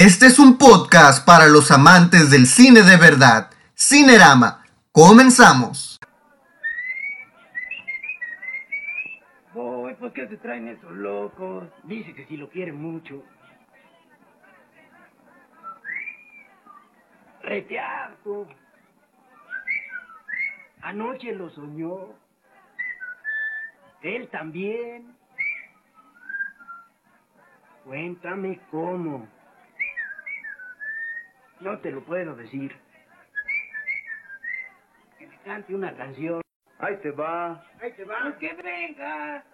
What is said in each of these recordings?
Este es un podcast para los amantes del cine de verdad. Cinerama. Comenzamos. Voy, ¿por qué te traen estos locos? Dice que si lo quieren mucho. Retearto. Anoche lo soñó. Él también. Cuéntame cómo. No te lo puedo decir. Que me cante una canción. Ahí te va. Ahí te va. Pues que venga.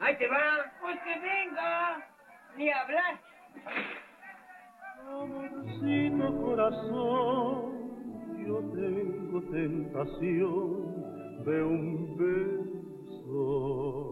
Ahí te va. Pues que venga. Ni hablar. Amorcito corazón, yo tengo tentación de un beso.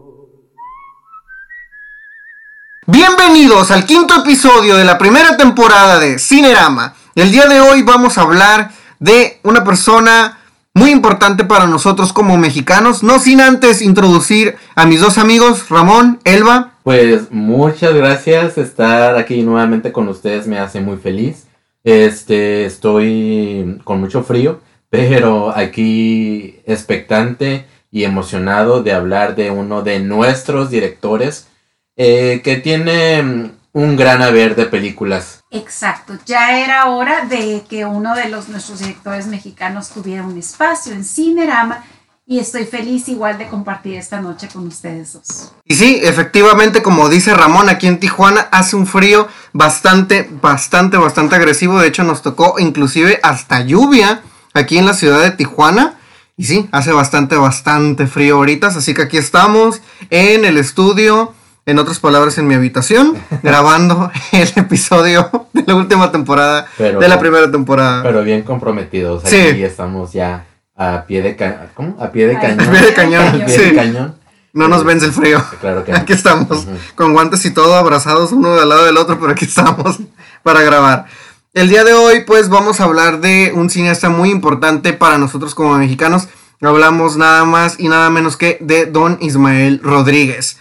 Bienvenidos al quinto episodio de la primera temporada de Cinerama. El día de hoy vamos a hablar de una persona muy importante para nosotros como mexicanos, no sin antes introducir a mis dos amigos, Ramón, Elba. Pues muchas gracias, estar aquí nuevamente con ustedes me hace muy feliz. Este, estoy con mucho frío, pero aquí expectante y emocionado de hablar de uno de nuestros directores eh, que tiene mm, un gran haber de películas. Exacto, ya era hora de que uno de los nuestros directores mexicanos tuviera un espacio en Cinerama y estoy feliz igual de compartir esta noche con ustedes dos. Y sí, efectivamente, como dice Ramón, aquí en Tijuana hace un frío bastante, bastante, bastante agresivo. De hecho, nos tocó inclusive hasta lluvia aquí en la ciudad de Tijuana. Y sí, hace bastante, bastante frío ahorita. Así que aquí estamos en el estudio en otras palabras, en mi habitación, grabando el episodio de la última temporada Pero- de la primera temporada. Pero bien comprometidos, Sí. aquí estamos ya a pie de cañón. ¿Cómo? A pie de Ay, cañón. A pie de cañón, A pie sí. de cañón. no nos vence el frío. Claro que no. Aquí estamos, Ujú. con guantes y todo, abrazados uno al lado del otro, pero aquí estamos para grabar. El día de hoy, pues, vamos a hablar de un cineasta muy importante para nosotros como mexicanos. Hablamos nada más y nada menos que de Don Ismael Rodríguez.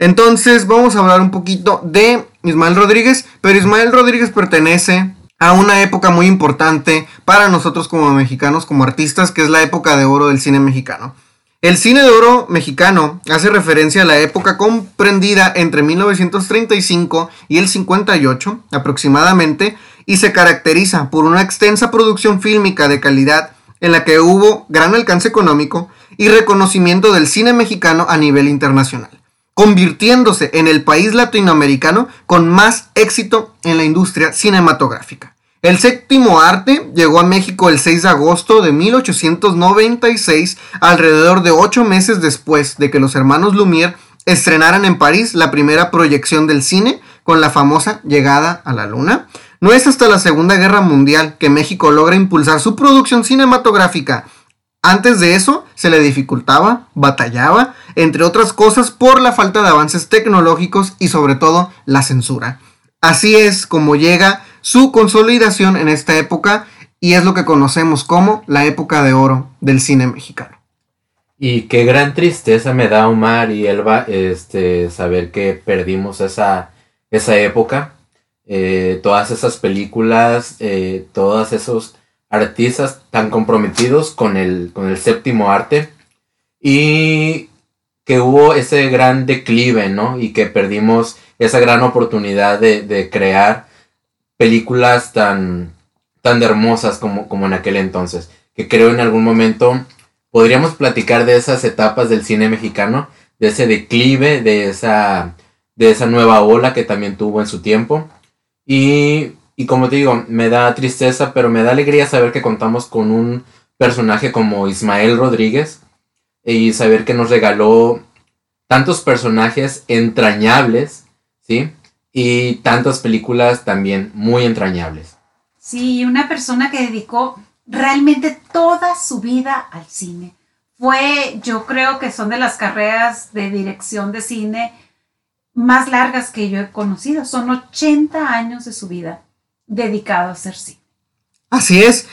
Entonces, vamos a hablar un poquito de Ismael Rodríguez, pero Ismael Rodríguez pertenece a una época muy importante para nosotros como mexicanos, como artistas, que es la época de oro del cine mexicano. El cine de oro mexicano hace referencia a la época comprendida entre 1935 y el 58 aproximadamente y se caracteriza por una extensa producción fílmica de calidad en la que hubo gran alcance económico y reconocimiento del cine mexicano a nivel internacional, convirtiéndose en el país latinoamericano con más éxito en la industria cinematográfica. El séptimo arte llegó a México el 6 de agosto de 1896, alrededor de ocho meses después de que los hermanos Lumière estrenaran en París la primera proyección del cine con la famosa Llegada a la Luna. No es hasta la Segunda Guerra Mundial que México logra impulsar su producción cinematográfica. Antes de eso se le dificultaba, batallaba, entre otras cosas por la falta de avances tecnológicos y sobre todo la censura. Así es como llega su consolidación en esta época y es lo que conocemos como la época de oro del cine mexicano. Y qué gran tristeza me da Omar y Elba este, saber que perdimos esa, esa época. Eh, todas esas películas, eh, todos esos artistas tan comprometidos con el, con el séptimo arte. Y que hubo ese gran declive, ¿no? Y que perdimos esa gran oportunidad de, de crear películas tan, tan hermosas como, como en aquel entonces. Que creo en algún momento podríamos platicar de esas etapas del cine mexicano, de ese declive, de esa, de esa nueva ola que también tuvo en su tiempo. Y, y como te digo, me da tristeza, pero me da alegría saber que contamos con un personaje como Ismael Rodríguez y saber que nos regaló tantos personajes entrañables, ¿sí? Y tantas películas también muy entrañables. Sí, una persona que dedicó realmente toda su vida al cine. Fue, yo creo que son de las carreras de dirección de cine más largas que yo he conocido. Son 80 años de su vida dedicado a hacer cine. Así es.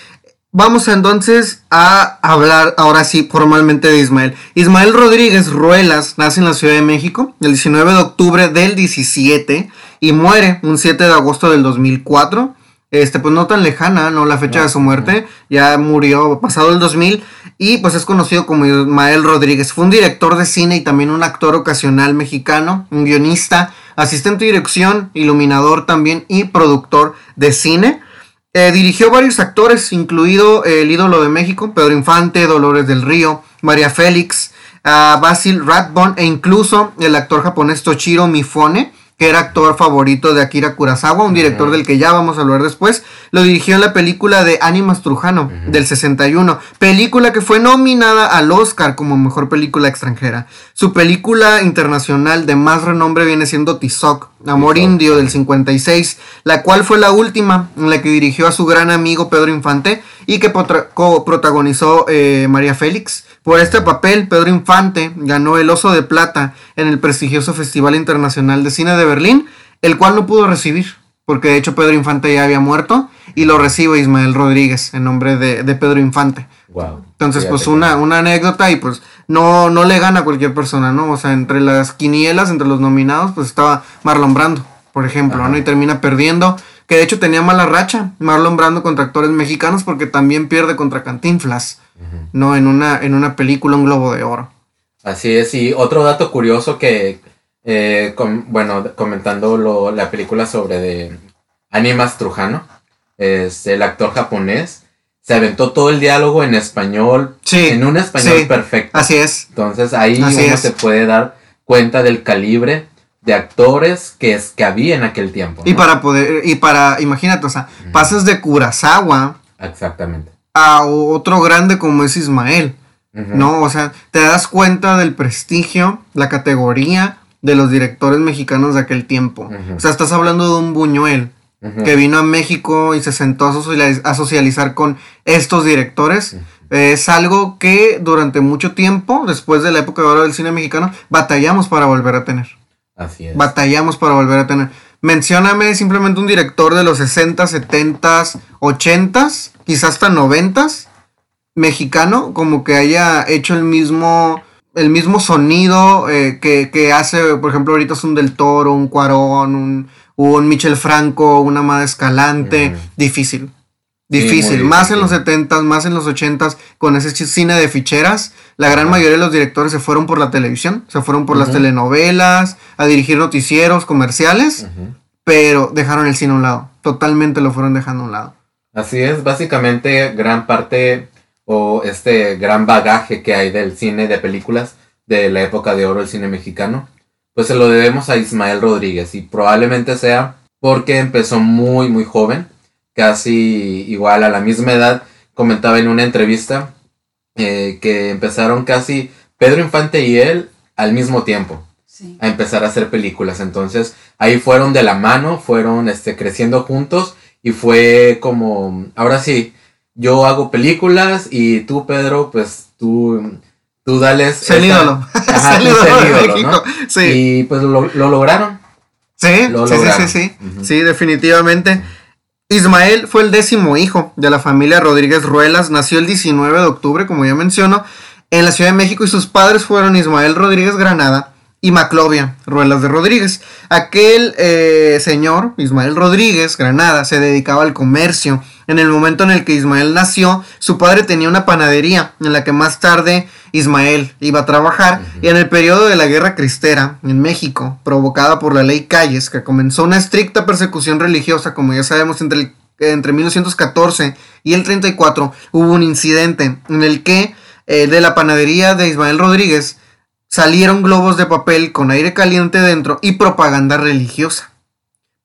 vamos entonces a hablar ahora sí formalmente de Ismael. Ismael Rodríguez Ruelas nace en la Ciudad de México el 19 de octubre del 17 y muere un 7 de agosto del 2004. Este, pues no tan lejana, ¿no? La fecha de su muerte. Ya murió pasado el 2000. Y pues es conocido como Ismael Rodríguez. Fue un director de cine y también un actor ocasional mexicano, un guionista, asistente de dirección, iluminador también y productor de cine. Eh, dirigió varios actores, incluido el ídolo de México, Pedro Infante, Dolores del Río, María Félix, a Basil Rathbone e incluso el actor japonés Toshiro Mifune, que era actor favorito de Akira Kurosawa, un director del que ya vamos a hablar después. Lo dirigió en la película de Animas Trujano del 61, película que fue nominada al Oscar como mejor película extranjera. Su película internacional de más renombre viene siendo Tizoc, Amor Tizoc, Indio del 56, la cual fue la última en la que dirigió a su gran amigo Pedro Infante y que co-protagonizó eh, María Félix. Por este papel, Pedro Infante ganó el Oso de Plata en el prestigioso Festival Internacional de Cine de Berlín, el cual no pudo recibir, porque de hecho Pedro Infante ya había muerto y lo recibe Ismael Rodríguez en nombre de, de Pedro Infante. Wow. Entonces, Fíjate pues una, una anécdota y pues no, no le gana a cualquier persona, ¿no? O sea, entre las quinielas, entre los nominados, pues estaba Marlon Brando, por ejemplo, Ajá. ¿no? Y termina perdiendo, que de hecho tenía mala racha Marlon Brando contra actores mexicanos porque también pierde contra Cantinflas, ¿no? En una, en una película, un globo de oro. Así es, y otro dato curioso que, eh, com- bueno, comentando lo- la película sobre de Animas Trujano, es el actor japonés, se aventó todo el diálogo en español, Sí, en un español sí, perfecto. Así es. Entonces ahí Así uno es. se puede dar cuenta del calibre de actores que, es, que había en aquel tiempo. Y para poder, y para, imagínate, o sea, pasas de Kurosawa Exactamente. a otro grande como es Ismael. ¿no? O sea, te das cuenta del prestigio, la categoría de los directores mexicanos de aquel tiempo. O sea, estás hablando de un Buñuel que vino a México y se sentó a socializ- a socializar con estos directores. Es algo que durante mucho tiempo, después de la época de oro del cine mexicano, batallamos para volver a tener. Así es. Batallamos para volver a tener. Mencióname simplemente un director de los 60, 70, 80, quizás hasta 90 mexicano, como que haya hecho el mismo el mismo sonido eh, que, que hace, por ejemplo, ahorita es un Del Toro, un Cuarón, un, un Michel Franco, una Amada Escalante. Difícil. Difícil. más en los 70s, más en los 80s, con ese cine de ficheras. La gran mayoría de los directores se fueron por la televisión, se fueron por las Ujú. telenovelas, a dirigir noticieros, comerciales, Ujú. pero dejaron el cine a un lado. Totalmente lo fueron dejando a un lado. Así es, básicamente gran parte o este gran bagaje que hay del cine de películas de la época de oro del cine mexicano, pues se lo debemos a Ismael Rodríguez y probablemente sea porque empezó muy muy joven, casi igual a la misma edad, comentaba en una entrevista eh, que empezaron casi Pedro Infante y él al mismo tiempo Sí. a empezar a hacer películas. Entonces ahí fueron de la mano, fueron este, creciendo juntos y fue como, ahora sí, yo hago películas y tú, Pedro, pues tú, tú dales... Es el esa- ídolo. Ajá, Es el tú ídolo México. ¿no? Sí. Y pues lo, lo lograron. Sí, Lo sí, sí, sí, lograron. sí. Ujú. Sí, definitivamente. Ismael fue el décimo hijo de la familia Rodríguez Ruelas. Nació el 19 de octubre, como ya menciono, en la Ciudad de México y sus padres fueron Ismael Rodríguez Granada y Maclovia Ruelas de Rodríguez. Aquel eh, señor, Ismael Rodríguez Granada, se dedicaba al comercio. En el momento en el que Ismael nació, su padre tenía una panadería en la que más tarde Ismael iba a trabajar. Y en el periodo de la Guerra Cristera en México, provocada por la ley Calles, que comenzó una estricta persecución religiosa, como ya sabemos, entre, el- entre 1914 y el 34, hubo un incidente en el que eh, de la panadería de Ismael Rodríguez salieron globos de papel con aire caliente dentro y propaganda religiosa.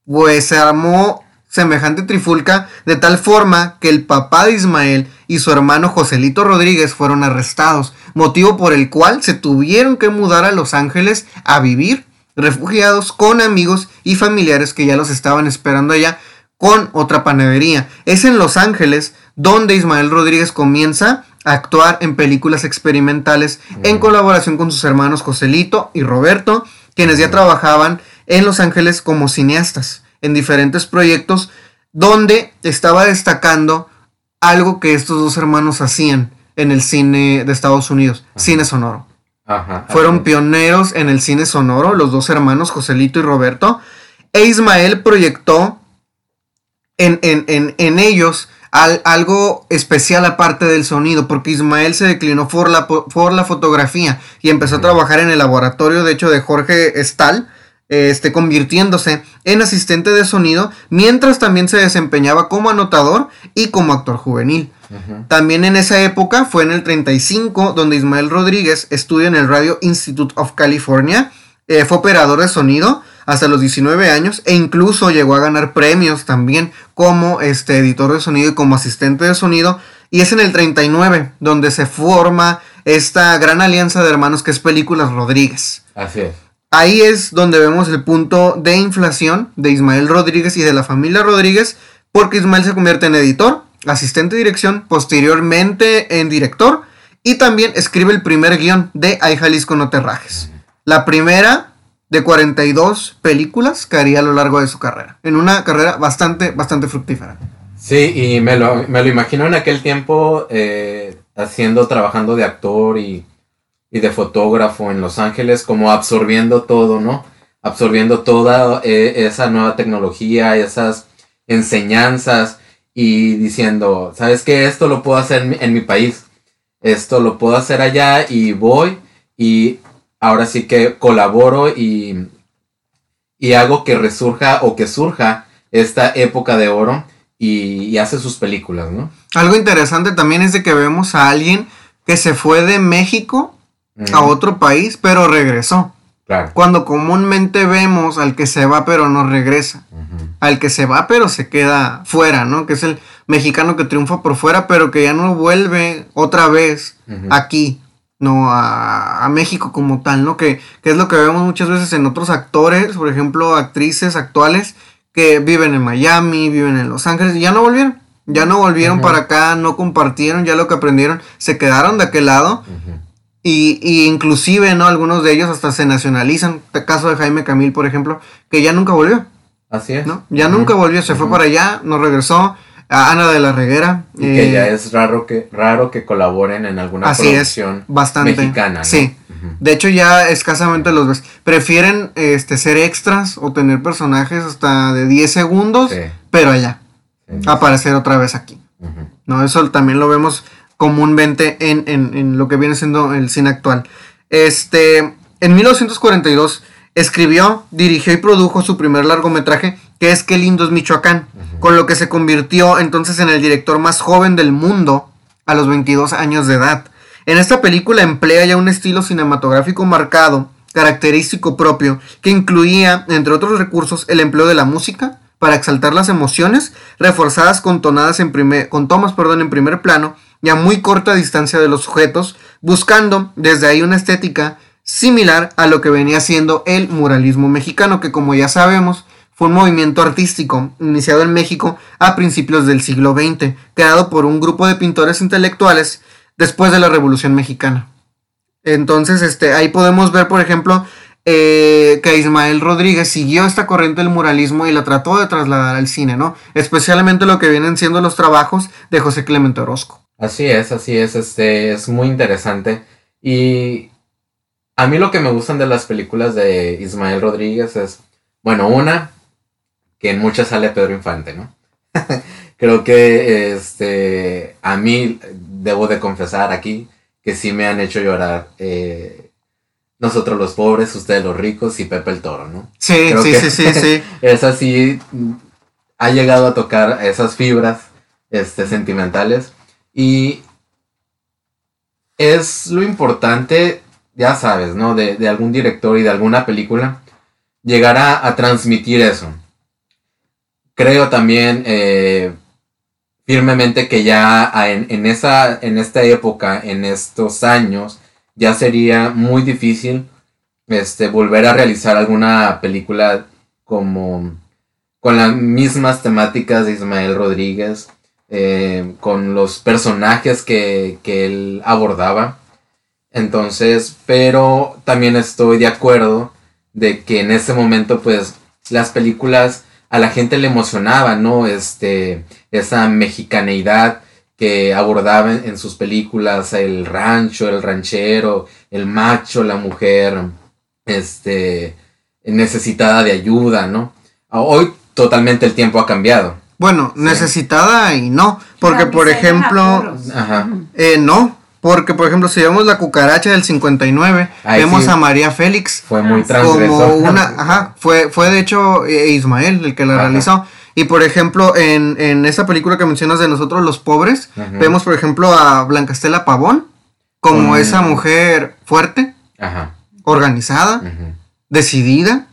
Pues se armó semejante trifulca de tal forma que el papá de Ismael y su hermano Joselito Rodríguez fueron arrestados, motivo por el cual se tuvieron que mudar a Los Ángeles a vivir, refugiados con amigos y familiares que ya los estaban esperando allá con otra panadería. Es en Los Ángeles donde Ismael Rodríguez comienza a actuar en películas experimentales en colaboración con sus hermanos Joselito y Roberto, quienes ya trabajaban en Los Ángeles como cineastas en diferentes proyectos donde estaba destacando algo que estos dos hermanos hacían en el cine de Estados Unidos, cine sonoro. Ajá. Fueron pioneros en el cine sonoro, los dos hermanos, Joselito y Roberto. E Ismael proyectó en, en- en- en ellos al- algo especial aparte del sonido, porque Ismael se declinó por la, po- por la fotografía y empezó a trabajar en el laboratorio, de hecho, de Jorge Stahl, este, convirtiéndose en asistente de sonido, mientras también se desempeñaba como anotador y como actor juvenil. También en esa época fue en el 35 donde Ismael Rodríguez estudia en el Radio Institute of California, eh, fue operador de sonido hasta los 19 años e incluso llegó a ganar premios también como este editor de sonido y como asistente de sonido y es en el 39 donde se forma esta gran alianza de hermanos que es Películas Rodríguez. Así es. Ahí es donde vemos el punto de inflación de Ismael Rodríguez y de la familia Rodríguez, porque Ismael se convierte en editor, asistente de dirección, posteriormente en director, y también escribe el primer guion de Ay Jalisco no te rajes. La primera de 42 películas que haría a lo largo de su carrera, en una carrera bastante, bastante fructífera. Sí, y me lo, me lo imagino en aquel tiempo eh, haciendo, trabajando de actor y, y de fotógrafo en Los Ángeles, como absorbiendo todo, ¿no? Absorbiendo toda eh, esa nueva tecnología, esas enseñanzas y diciendo, ¿sabes qué? Esto lo puedo hacer en mi, en mi país, esto lo puedo hacer allá y voy y ahora sí que colaboro y, y hago que resurja o que surja esta época de oro y, y hace sus películas, ¿no? Algo interesante también es de que vemos a alguien que se fue de México a otro país, pero regresó. Claro. Cuando comúnmente vemos al que se va pero no regresa. Al que se va pero se queda fuera, ¿no? Que es el mexicano que triunfa por fuera pero que ya no vuelve otra vez aquí, ¿no? A, a México como tal, ¿no? Que, que es lo que vemos muchas veces en otros actores, por ejemplo, actrices actuales que viven en Miami, viven en Los Ángeles y ya no volvieron. Ya no volvieron para acá, no compartieron ya lo que aprendieron, se quedaron de aquel lado Ujú. y, y inclusive, ¿no? Algunos de ellos hasta se nacionalizan. El caso de Jaime Camil, por ejemplo, que ya nunca volvió, Así es. ¿no? Ya nunca volvió, se fue para allá, no regresó. A Ana de la Reguera. Y que eh, ya es raro que, raro que colaboren en alguna Así es, producción bastante. mexicana, ¿no? Sí. De hecho, ya escasamente los ves. Prefieren este, ser extras o tener personajes hasta de 10 segundos, Sí, pero allá, sí, aparecer otra vez aquí. ¿no? Eso también lo vemos comúnmente en, en- en lo que viene siendo el cine actual. Este, en 1942 escribió, dirigió y produjo su primer largometraje, que es Qué lindo es Michoacán, con lo que se convirtió entonces en el director más joven del mundo a los 22 años de edad. En esta película emplea ya un estilo cinematográfico marcado, característico propio, que incluía, entre otros recursos, el empleo de la música para exaltar las emociones, reforzadas con tonadas en primer, con tomas, perdón, en primer plano y a muy corta distancia de los sujetos, buscando desde ahí una estética similar a lo que venía siendo el muralismo mexicano, que como ya sabemos, fue un movimiento artístico iniciado en México a principios del siglo XX, creado por un grupo de pintores intelectuales después de la Revolución Mexicana. Entonces, este, ahí podemos ver, por ejemplo, eh, que Ismael Rodríguez siguió esta corriente del muralismo y la trató de trasladar al cine, ¿no? Especialmente lo que vienen siendo los trabajos de José Clemente Orozco. Así es, así es, este, es muy interesante. Y a mí lo que me gustan de las películas de Ismael Rodríguez es, bueno, una, que en muchas sale Pedro Infante, ¿no? Creo que, este, a mí, debo de confesar aquí, que sí me han hecho llorar eh, nosotros los pobres, ustedes los ricos y Pepe el Toro, ¿no? Sí, Creo sí, que- sí, sí, sí. Esa sí mm, ha llegado a tocar esas fibras este, sentimentales. Y es lo importante, ya sabes, ¿no? De, de algún director y de alguna película, llegar a, a transmitir eso. Creo también eh, firmemente que ya en, en esa, en esta época, en estos años, ya sería muy difícil este, volver a realizar alguna película como con las mismas temáticas de Ismael Rodríguez, eh, con los personajes que, que él abordaba. Entonces, pero también estoy de acuerdo de que en ese momento, pues, las películas a la gente le emocionaba, ¿no? Este, esa mexicaneidad que que abordaba en, en sus películas el rancho, el ranchero, el macho, la mujer, este, necesitada de ayuda, ¿no? Hoy totalmente el tiempo ha cambiado. Bueno, Sí. necesitada y no. Porque, por ejemplo. Ajá. Eh, no. Porque, por ejemplo, si vemos la cucaracha del 59, Ahí vemos sí. a María Félix Fue muy como una, ajá, fue, fue de hecho eh, Ismael el que la Ajá. realizó. Y por ejemplo, en, en esa película que mencionas de nosotros los pobres, vemos por ejemplo a Blancastela Pavón como esa mujer fuerte, Ajá. organizada, decidida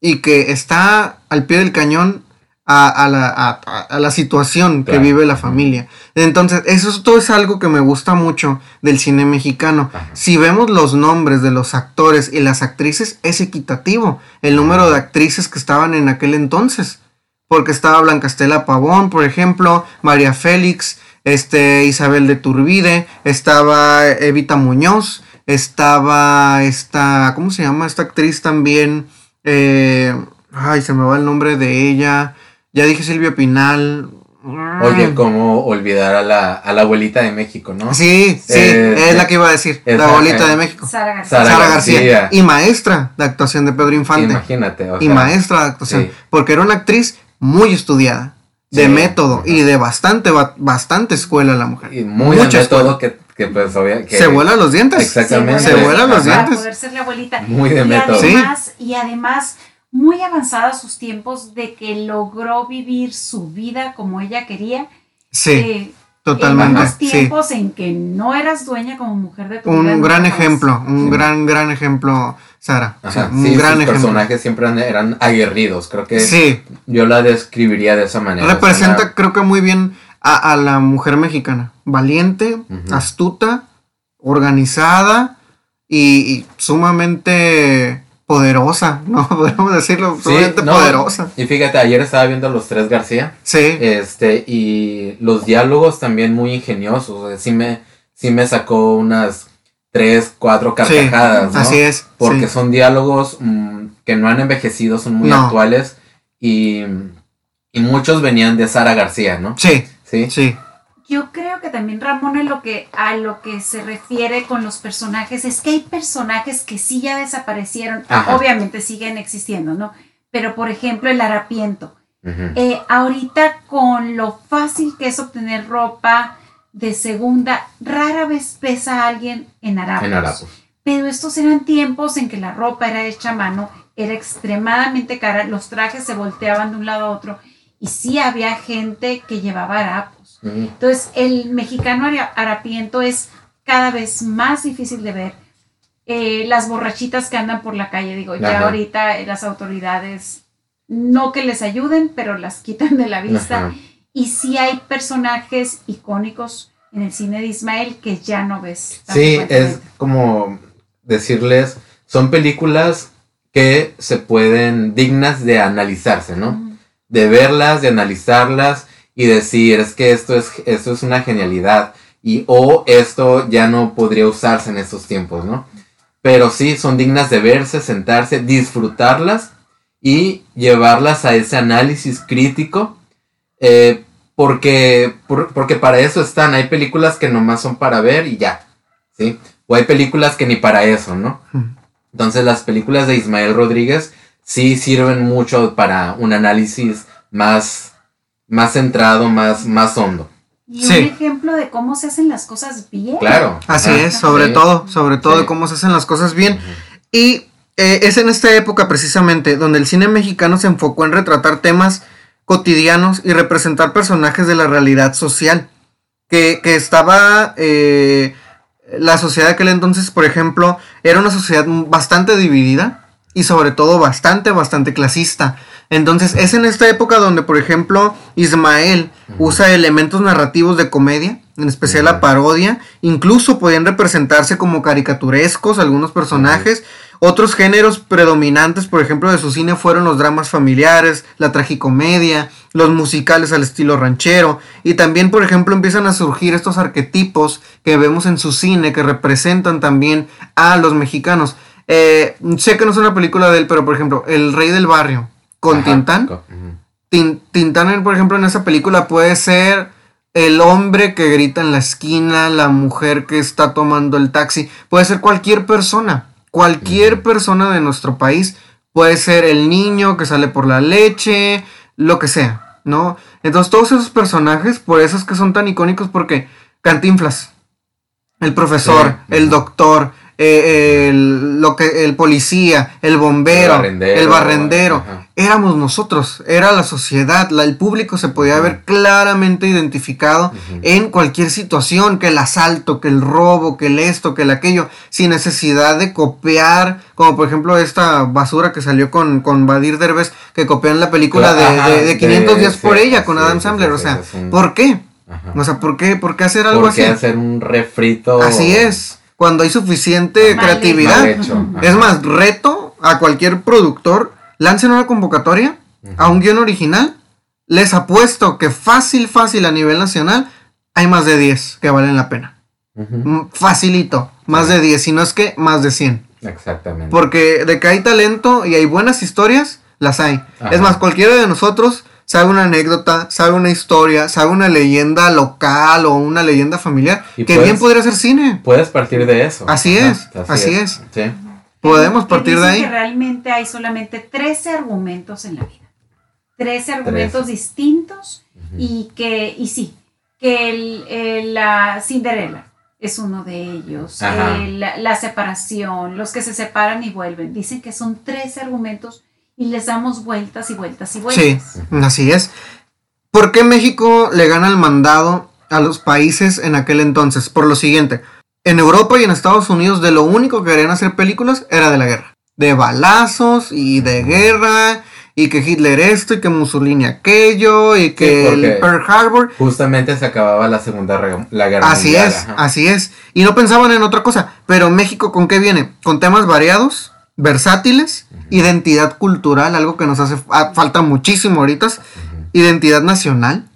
y que está al pie del cañón a, a la, a- la situación que vive la familia. Entonces, eso es- todo es algo que me gusta mucho del cine mexicano. Ajá. Si vemos los nombres de los actores y las actrices, es equitativo el número de actrices que estaban en aquel entonces. Porque estaba Blancastela Pavón, por ejemplo, María Félix, este, Isabel de Turbide, estaba Evita Muñoz, estaba esta, ¿cómo se llama? Esta actriz también, eh, ay, se me va el nombre de ella, ya dije Silvia Pinal. Oye, ¿cómo olvidar a la, a la abuelita de México, no? Sí, sí, Eh, es la que iba a decir, la bolita eh, de México. Sara García. Sara García. Y maestra de actuación de Pedro Infante. Imagínate. o y maestra de actuación. sí. Porque era una actriz muy estudiada. De Sí. método. Ajá. Y de bastante, ba- bastante escuela la mujer. Y muy Mucha de todo escuela. que, que pues obvia- que Se vuelan los dientes. Exactamente. Se vuelan los Ajá. Para dientes. poder ser la abuelita. Muy de y método. Sí. Y además, muy avanzados sus tiempos de que logró vivir su vida como ella quería. Sí, eh, totalmente. En unos Sí. tiempos en que no eras dueña como mujer de tu vida. Un gran ejemplo. Un Sí. gran, gran ejemplo, Sara. Sí, Ajá, un sí, gran sus ejemplo. personajes siempre eran, aguerridos. Creo que Sí, yo la describiría de esa manera. representa, o sea, creo que muy bien a, a la mujer mexicana. Valiente, Ujú. astuta, organizada y, y sumamente poderosa, ¿no? Podemos decirlo, sí, no, poderosa. Y fíjate, ayer estaba viendo Los Tres García. Sí, Este, y los diálogos también muy ingeniosos. o sea, sí me, sí me sacó unas tres, cuatro carcajadas, ¿no? así es. Porque sí. son diálogos mm, que no han envejecido, son muy No. actuales. Y, y muchos venían de Sara García, ¿no? Sí, Sí. sí. Yo creo que también Ramón en lo que, a lo que se refiere con los personajes es que hay personajes que sí ya desaparecieron, Ajá. obviamente siguen existiendo, ¿no? Pero por ejemplo el harapiento. Eh, ahorita con lo fácil que es obtener ropa de segunda, rara vez pesa a alguien en harapos. En Harapos. Pero estos eran tiempos en que la ropa era hecha a mano, era extremadamente cara, los trajes se volteaban de un lado a otro y sí había gente que llevaba harapos. Entonces, el mexicano hara- harapiento es cada vez más difícil de ver. Eh, las borrachitas que andan por la calle, digo, ya Ajá. ahorita eh, las autoridades no que les ayuden, pero las quitan de la vista. Ajá. Y sí hay personajes icónicos en el cine de Ismael que ya no ves. Sí, es como decirles, son películas que se pueden, dignas de analizarse, ¿no? De verlas, de analizarlas y decir, es que esto es, esto es una genialidad y o esto ya no podría usarse en estos tiempos, ¿no? Pero sí, son dignas de verse, sentarse, disfrutarlas y llevarlas a ese análisis crítico. eh, porque, por- porque para eso están. Hay películas que nomás son para ver y ya. ¿Sí? O hay películas que ni para eso, ¿no? Entonces las películas de Ismael Rodríguez sí sirven mucho para un análisis más, más centrado, más, más hondo. Y Sí. un ejemplo de cómo se hacen las cosas bien. Claro. Así Ajá. es, sobre Sí. todo, sobre todo Sí. de cómo se hacen las cosas bien. Y eh, es en esta época precisamente donde el cine mexicano se enfocó en retratar temas cotidianos y representar personajes de la realidad social. Que, que estaba... eh, la sociedad de aquel entonces, por ejemplo, era una sociedad bastante dividida y sobre todo bastante, bastante clasista. Entonces es en esta época donde, por ejemplo, Ismael usa elementos narrativos de comedia, en especial la parodia, incluso podían representarse como caricaturescos algunos personajes. Otros géneros predominantes, por ejemplo, de su cine fueron los dramas familiares, la tragicomedia, los musicales al estilo ranchero, y también, por ejemplo, empiezan a surgir estos arquetipos que vemos en su cine que representan también a los mexicanos. Eh, sé que no es una película de él, pero por ejemplo, El Rey del Barrio con Ajá. Tintán. Co- ujú. Tin- Tintán, por ejemplo, en esa película puede ser el hombre que grita en la esquina, la mujer que está tomando el taxi, puede ser cualquier persona, cualquier persona de nuestro país, puede ser el niño que sale por la leche, lo que sea, ¿no? Entonces todos esos personajes, por eso es que son tan icónicos, porque Cantinflas, el profesor, Sí, el doctor, eh, el, lo que, el policía, el bombero, el barrendero, éramos nosotros, era la sociedad, la- el público se podía ver claramente identificado en cualquier situación, que el asalto, que el robo, que el esto, que el aquello, sin necesidad de copiar, como por ejemplo esta basura que salió con, con Badir Derbez, que copian la película de, Ajá, de- de de- 500 días sí, por ella con sí, Adam Sandler, sí, o sea, un- ¿por qué? Ajá. O sea, ¿por qué, ¿por qué hacer algo ¿Por así? qué hacer un refrito? Así es, cuando hay suficiente Mal creatividad. Hecho. Es más, reto a cualquier productor, lancen una convocatoria a un guion original. Les apuesto que fácil, fácil a nivel nacional, hay más de 10 que valen la pena. Mm, Facilito, más Sí. de 10, si no es que más de 100. Exactamente. Porque de que hay talento y hay buenas historias, las hay. Ajá. Es más, cualquiera de nosotros sabe una anécdota, sabe una historia, sabe una leyenda local o una leyenda familiar, Y que puedes- bien podría ser cine. Puedes partir de eso. Así es, así es. Sí. Podemos partir de ahí. que realmente hay solamente 13 argumentos en la vida. 13 argumentos distintos y que, y sí, que el, el- la Cinderella es uno de ellos, el- la, la separación, los que se separan y vuelven. Dicen que son 13 argumentos y les damos vueltas y vueltas y Sí, vueltas. así es. ¿Por qué México le gana el mandado a los países en aquel entonces? Por lo siguiente, en Europa y en Estados Unidos de lo único que querían hacer películas era de la guerra. De balazos y de guerra y que Hitler esto y que Mussolini aquello y que porque- el Pearl Harbor. Justamente se acababa la segunda re- la guerra Así mundial. es, ajá. así es. Y no pensaban en otra cosa. Pero México con qué viene? Con temas variados, versátiles, identidad cultural, algo que nos hace falta muchísimo ahorita, identidad nacional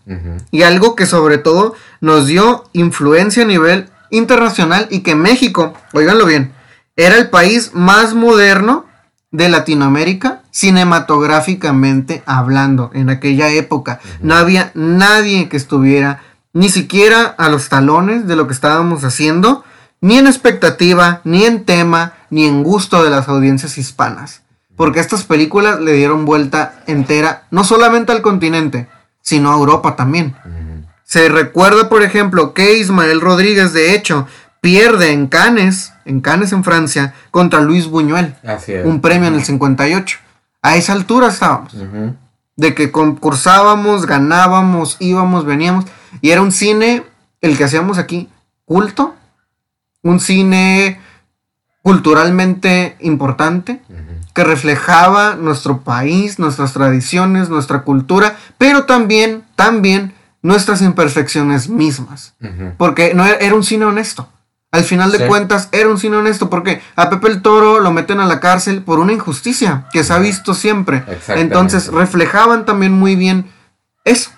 y algo que sobre todo nos dio influencia a nivel internacional y que México, oíganlo bien, era el país más moderno de Latinoamérica cinematográficamente hablando en aquella época. No había nadie que estuviera ni siquiera a los talones de lo que estábamos haciendo, ni en expectativa, ni en tema, ni en gusto de las audiencias hispanas. Porque estas películas le dieron vuelta entera, no solamente al continente, sino a Europa también. Se recuerda, por ejemplo, que Ismael Rodríguez, de hecho, pierde en Cannes, en Cannes en Francia, contra Luis Buñuel, Así es. un premio en el 58. A esa altura estábamos, de que concursábamos, ganábamos, íbamos, veníamos, y era un cine, el que hacíamos aquí, culto, un cine culturalmente importante, que reflejaba nuestro país, nuestras tradiciones, nuestra cultura, pero también, también nuestras imperfecciones mismas. Porque no era, era un cine honesto. Al final de Sí. cuentas, era un cine honesto. Porque a Pepe el Toro lo meten a la cárcel por una injusticia que se ha visto siempre. Entonces, reflejaban también muy bien eso.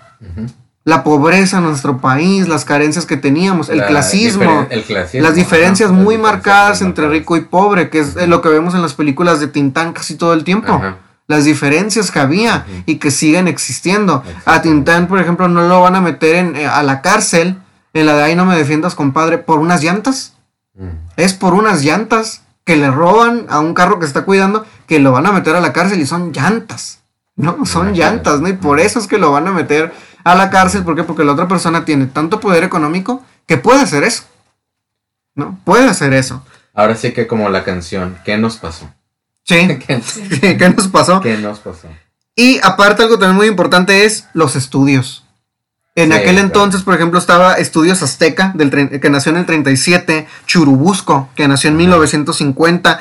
La pobreza en nuestro país, las carencias que teníamos, el La clasismo. el clasismo, Las diferencias ajá, muy marcadas entre rico y pobre, que es eh, lo que vemos en las películas de Tintán casi todo el tiempo. Ajá. Las diferencias que había y que siguen existiendo. A. Tintán, por ejemplo, no lo van a meter en, eh, a la cárcel, en la de ahí no me defiendas, compadre, por unas llantas. Ujú. Es por unas llantas que le roban a un carro que está cuidando, que lo van a meter a la cárcel y son llantas. No, son llantas, ¿no? Y por eso es que lo van a meter a la cárcel. ¿Por qué? Porque la otra persona tiene tanto poder económico que puede hacer eso. ¿No? Puede hacer eso. Ahora sí que como la canción, ¿qué nos pasó? Sí. ¿Qué, ¿Qué nos pasó? qué nos pasó? Y aparte algo también muy importante es los estudios. En Sí, aquel claro. entonces, por ejemplo, estaba Estudios Azteca, del que nació en el 37, Churubusco, que nació en 1950.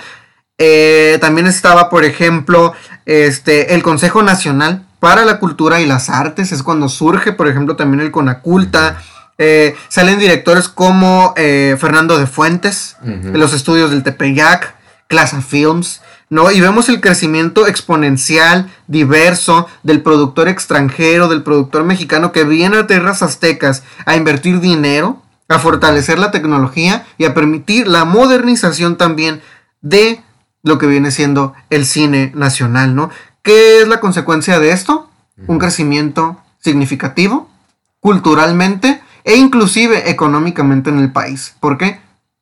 Eh, también estaba, por ejemplo, este, el Consejo Nacional para la Cultura y las Artes, es cuando surge, por ejemplo, también el Conaculta. Eh, salen directores como eh, Fernando de Fuentes, los estudios del Tepeyac, Clasa Films, ¿no? Y vemos el crecimiento exponencial, diverso, del productor extranjero, del productor mexicano que viene a tierras aztecas a invertir dinero, a fortalecer la tecnología y a permitir la modernización también de lo que viene siendo el cine nacional, ¿no? ¿Qué es la consecuencia de esto? Un crecimiento significativo, culturalmente e inclusive económicamente en el país. ¿Por qué?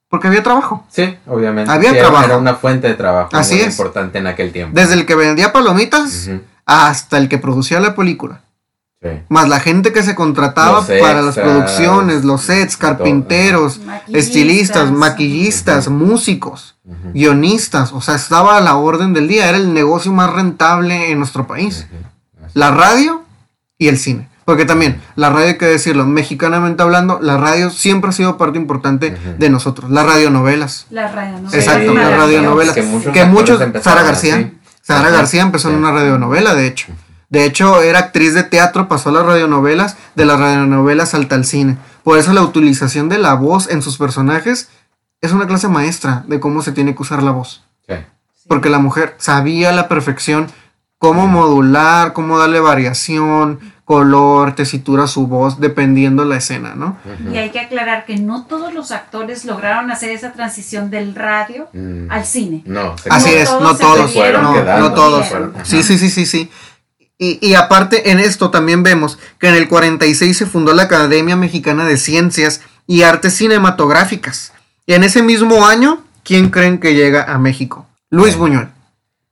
Porque había trabajo. Sí, obviamente. Había Sí, trabajo. Era una fuente de trabajo Así muy es. importante en aquel tiempo. Desde el que vendía palomitas hasta el que producía la película. Sí. Más la gente que se contrataba para las producciones, los sets, carpinteros, Maquillistas. estilistas, maquillistas, músicos, guionistas. O sea, estaba a la orden del día. Era el negocio más rentable en nuestro país. La radio y el cine. Porque también, la radio hay que decirlo, mexicanamente hablando, la radio siempre ha sido parte importante de nosotros. Las radionovelas. La radionovela. Exacto, Sí, las radionovelas. que muchos Que muchos, Sara García. así. Sara García empezó en una radionovela, de hecho. De hecho, era actriz de teatro, pasó a las radionovelas, de las radionovelas salta al cine. Por eso la utilización de la voz en sus personajes es una clase maestra de cómo se tiene que usar la voz. Sí. Porque la mujer sabía a la perfección cómo modular, cómo darle variación, color, tesitura a su voz, dependiendo la escena, ¿no? Y hay que aclarar que no todos los actores lograron hacer esa transición del radio Mm, al cine. No, Así No es, todos no se todos, pudieron, no, quedando, no todos. Sí, sí, sí, sí, sí. Y, y aparte en esto también vemos que en el 46 se fundó la Academia Mexicana de Ciencias y Artes Cinematográficas. Y en ese mismo año, ¿quién creen que llega a México? Luis Sí. Buñuel.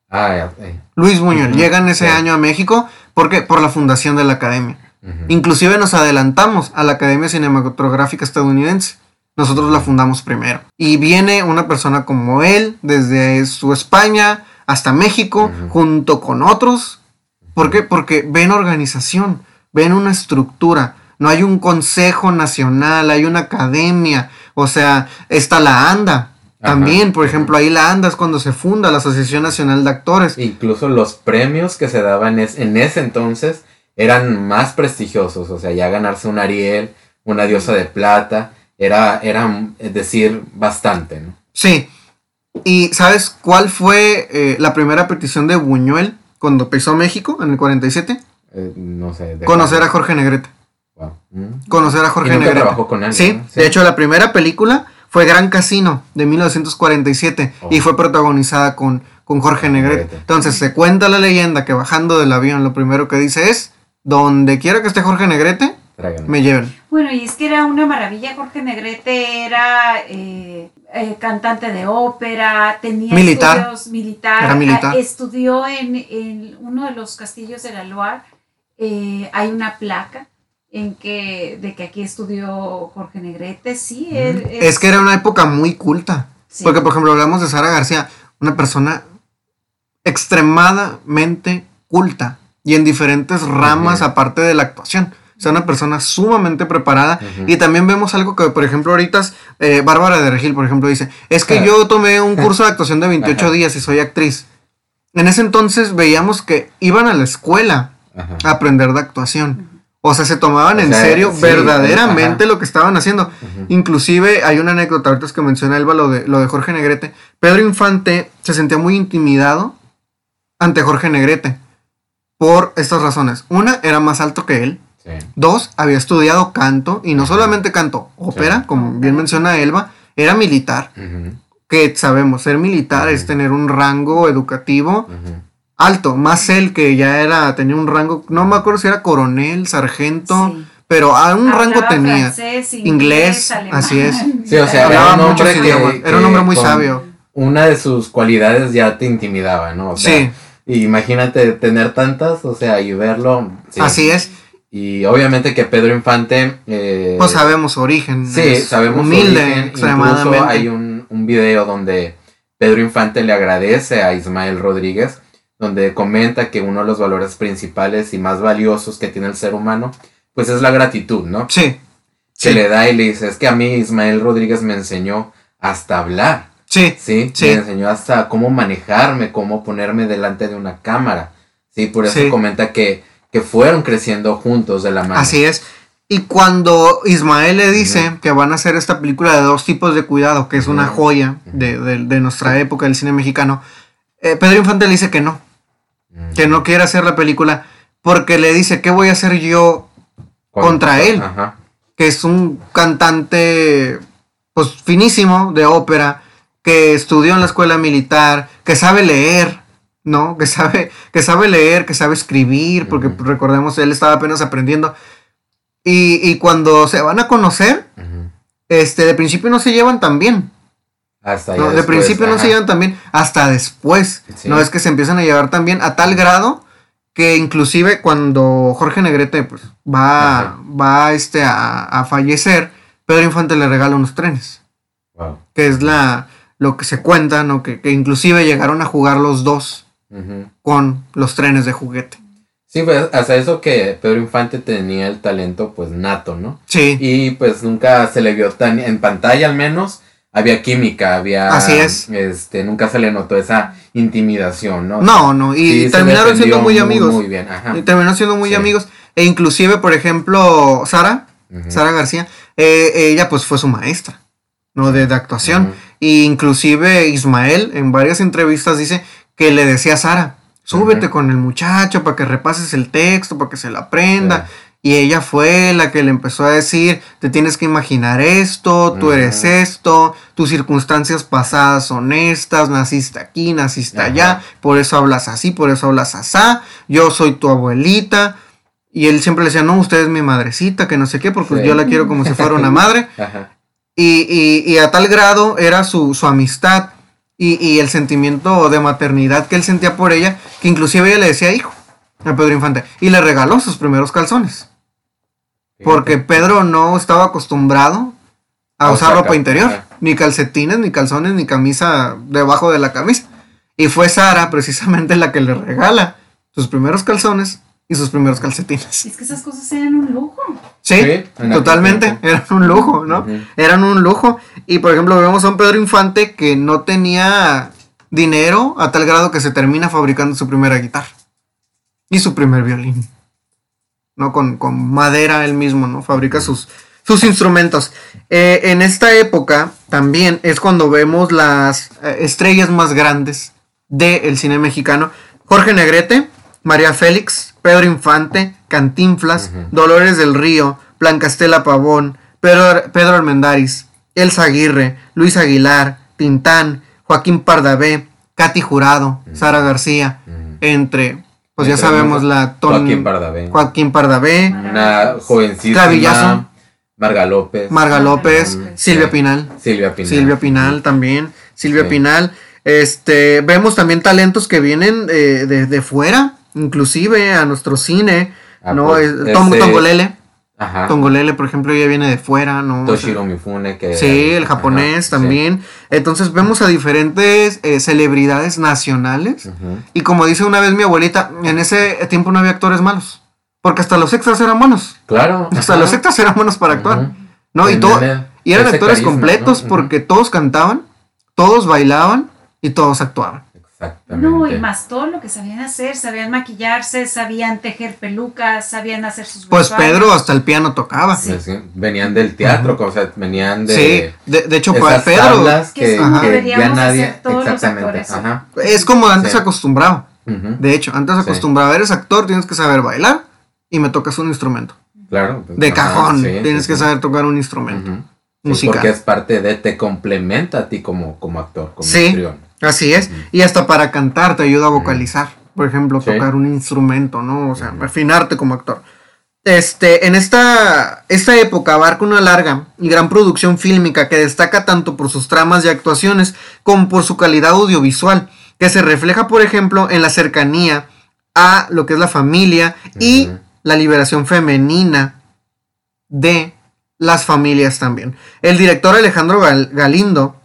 Ah, eh, Luis Buñuel llega en ese año a México porque por la fundación de la Academia. ujú. Inclusive nos adelantamos a la Academia Cinematográfica Estadounidense. Nosotros la fundamos primero. Y viene una persona como él, desde su España hasta México, junto con otros. ¿Por qué? Porque ven organización, ven una estructura. No hay un consejo nacional, hay una academia. O sea, está la ANDA. También, por ejemplo, ahí la ANDA es cuando se funda la Asociación Nacional de Actores. Incluso los premios que se daban es- en ese entonces eran más prestigiosos. O sea, ya ganarse un Ariel, una diosa de plata, era, decir, bastante, ¿no? Sí. ¿Y sabes cuál fue eh, la primera petición de Buñuel cuando pisó México en el 47? Eh, no sé. de- Conocer a Jorge Negrete. Wow. Mm. Conocer a Jorge Y nunca Negrete. trabajó con él, Sí, ¿no? de hecho la primera película fue Gran Casino de 1947 Oh. y fue protagonizada con, con Jorge Negrete. Negrete. Entonces se cuenta la leyenda que bajando del avión lo primero que dice es, donde quiera que esté Jorge Negrete, me lleven. Bueno, y es que era una maravilla. Jorge Negrete era eh, eh, cantante de ópera, tenía Militar. estudios militar, Era militar. ah, estudió en, en uno de los castillos de la Loire. Eh, hay una placa en que de que aquí estudió Jorge Negrete. Sí, él Es que era una época muy culta. sí. Porque, por ejemplo, hablamos de Sara García, una persona extremadamente culta y en diferentes ramas aparte de la actuación. O sea, una persona sumamente preparada. Y también vemos algo que, por ejemplo, ahorita eh, Bárbara de Regil, por ejemplo, dice, es que yo tomé un curso de actuación de 28 Ajá. días y soy actriz. En ese entonces veíamos que iban a la escuela Ajá. a aprender de actuación. O sea, se tomaban O en sea, serio sí, verdaderamente ajá. lo que estaban haciendo. Inclusive hay una anécdota ahorita es que menciona Elba lo de, lo de Jorge Negrete. Pedro Infante se sentía muy intimidado ante Jorge Negrete por estas razones. Una, era más alto que él. Sí. Dos, había estudiado canto y no Ajá. solamente canto, ópera, Sí. como bien menciona Elba, era militar. Que sabemos, ser militar es tener un rango educativo alto, más él que ya era, tenía un rango, no me acuerdo si era coronel, sargento, Sí. pero a un rango tenía. francés, inglés, así es. Sí, o sea, Hablaba era un hombre que- era un hombre muy sabio. Una de sus cualidades ya te intimidaba, ¿no? O sea, Sí, Imagínate tener tantas, o sea, y verlo. sí. así es. Y obviamente que Pedro Infante. eh, Pues sabemos su origen. Sí, sabemos humilde, origen. extremadamente. Incluso hay un, un video donde Pedro Infante le agradece a Ismael Rodríguez, donde comenta que uno de los valores principales y más valiosos que tiene el ser humano, pues es la gratitud, ¿no? Sí, Se sí, le da y le dice, es que a mí Ismael Rodríguez me enseñó hasta hablar, sí, ¿sí? Sí. Me enseñó hasta cómo manejarme, cómo ponerme delante de una cámara, ¿sí? Por eso Sí. comenta que, que fueron creciendo juntos de la mano. así es. Y cuando Ismael le dice que van a hacer esta película de dos tipos de cuidado, que es una joya de, de- de nuestra época del cine mexicano, eh, Pedro Infante le dice que no, que no quiere hacer la película, porque le dice, ¿qué voy a hacer yo contra él. Ajá. que es un cantante pues finísimo de ópera, que estudió en la escuela militar, que sabe leer, ¿no? Que sabe, que sabe leer, que sabe escribir, porque Ujú. recordemos, él estaba apenas aprendiendo. Y, y cuando se van a conocer, este, de principio no se llevan tan bien. Hasta No, de después, principio no se llevan tan bien, hasta después. Sí. No es que se empiezan a llevar tan bien a tal grado que inclusive cuando Jorge Negrete pues, va, Ajá. va este, a, a fallecer, Pedro Infante le regala unos trenes, Wow. que es la lo que se cuenta, ¿no? que, que inclusive llegaron a jugar los dos Con los trenes de juguete. Sí, pues hasta eso que Pedro Infante tenía el talento pues nato, ¿no? Sí, Y pues nunca se le vio tan, en pantalla al menos, había química, había... Así es. Este, nunca se le notó esa intimidación, ¿no? no, no, y Sí, terminaron siendo muy amigos. Muy bien, ajá. Y terminaron siendo muy Sí. amigos. E inclusive, por ejemplo, Sara. Sara García, eh, ella pues fue su maestra, ¿no? De, de actuación. Y inclusive Ismael en varias entrevistas dice que le decía a Sara, súbete con el muchacho para que repases el texto, para que se lo aprenda. Y ella fue la que le empezó a decir, te tienes que imaginar esto, tú eres esto, tus circunstancias pasadas son estas, naciste aquí, naciste allá, por eso hablas así, por eso hablas asá, yo soy tu abuelita. Y él siempre le decía, no, usted es mi madrecita, que no sé qué, porque Sí. yo la quiero como si fuera una madre. Y, y- y a tal grado era su, su amistad y, y el sentimiento de maternidad que él sentía por ella, que inclusive ella le decía hijo a Pedro Infante. Y le regaló sus primeros calzones. Porque Pedro no estaba acostumbrado a A usar ropa interior. ajá. Ni calcetines, ni calzones, ni camisa debajo de la camisa. Y fue Sara precisamente la que le regala sus primeros calzones y sus primeros calcetines. Es que esas cosas eran un lujo. Sí, totalmente. Eran un lujo, ¿no? Eran un lujo. Y por ejemplo, vemos a un Pedro Infante que no tenía dinero a tal grado que se termina fabricando su primera guitarra. Y su primer violín. ¿No? Con, con madera él mismo, ¿no? Fabrica sus, sus instrumentos. Eh, en esta época también es cuando vemos las eh, estrellas más grandes del cine mexicano. Jorge Negrete, María Félix, Pedro Infante, Cantinflas. Dolores del Río, Blancastela Pavón, Pedro, Pedro Armendáriz, Elsa Aguirre, Luis Aguilar, Tintán, Joaquín Pardavé, Katy Jurado, Sara García, entre, pues ya sabemos la ton- Joaquín Pardavé. Joaquín Pardavé, Una. Clavillazo. Marga López. Marga López. Silvia. Pinal. Silvia Pinal. Silvia Pinal también. Silvia Sí. Pinal. Este, vemos también talentos que vienen eh, de, de fuera, inclusive a nuestro cine. Ah, ¿no? pues, Es- Tom- ese- Tongolele. Ajá. Tongolele, por ejemplo, ya viene de fuera, ¿no? Toshiro Mifune. Que Sí, el ajá, japonés sí. también. Entonces vemos a diferentes eh, celebridades nacionales. Y como dice una vez mi abuelita, en ese tiempo no había actores malos. Porque hasta los extras eran buenos. Claro. Hasta ajá. los extras eran buenos para actuar. ¿No? Y, todo, y eran actores carisma, completos porque todos cantaban, todos bailaban y todos actuaban. Exactamente. No, y más todo lo que sabían hacer, sabían maquillarse, sabían tejer pelucas, sabían hacer sus Pues. Pedro hasta el piano tocaba. Sí. Es que Venían del teatro, o sea, venían de. Sí, de, de hecho, esas para Pedro Que que, que ya nadie. hacer todos los Exactamente. actores. Ajá. es como antes Sí. se acostumbraba. Ujú. De hecho, antes acostumbraba, eres actor, tienes que saber bailar y me tocas un instrumento. Claro. pues, De ajá, cajón, sí, tienes sí, que sí. saber tocar un instrumento Ujú. Sí, musical. porque es parte de, te complementa a ti como, como actor, como Sí. histrión. Así es. Y hasta para cantar te ayuda a vocalizar. Por ejemplo, tocar un instrumento, ¿no? O sea, Ujú. afinarte como actor. Este, en esta, esta época abarca una larga y gran producción fílmica que destaca tanto por sus tramas y actuaciones como por su calidad audiovisual, que se refleja, por ejemplo, en la cercanía a lo que es la familia y la liberación femenina de las familias también. El director Alejandro Gal- Galindo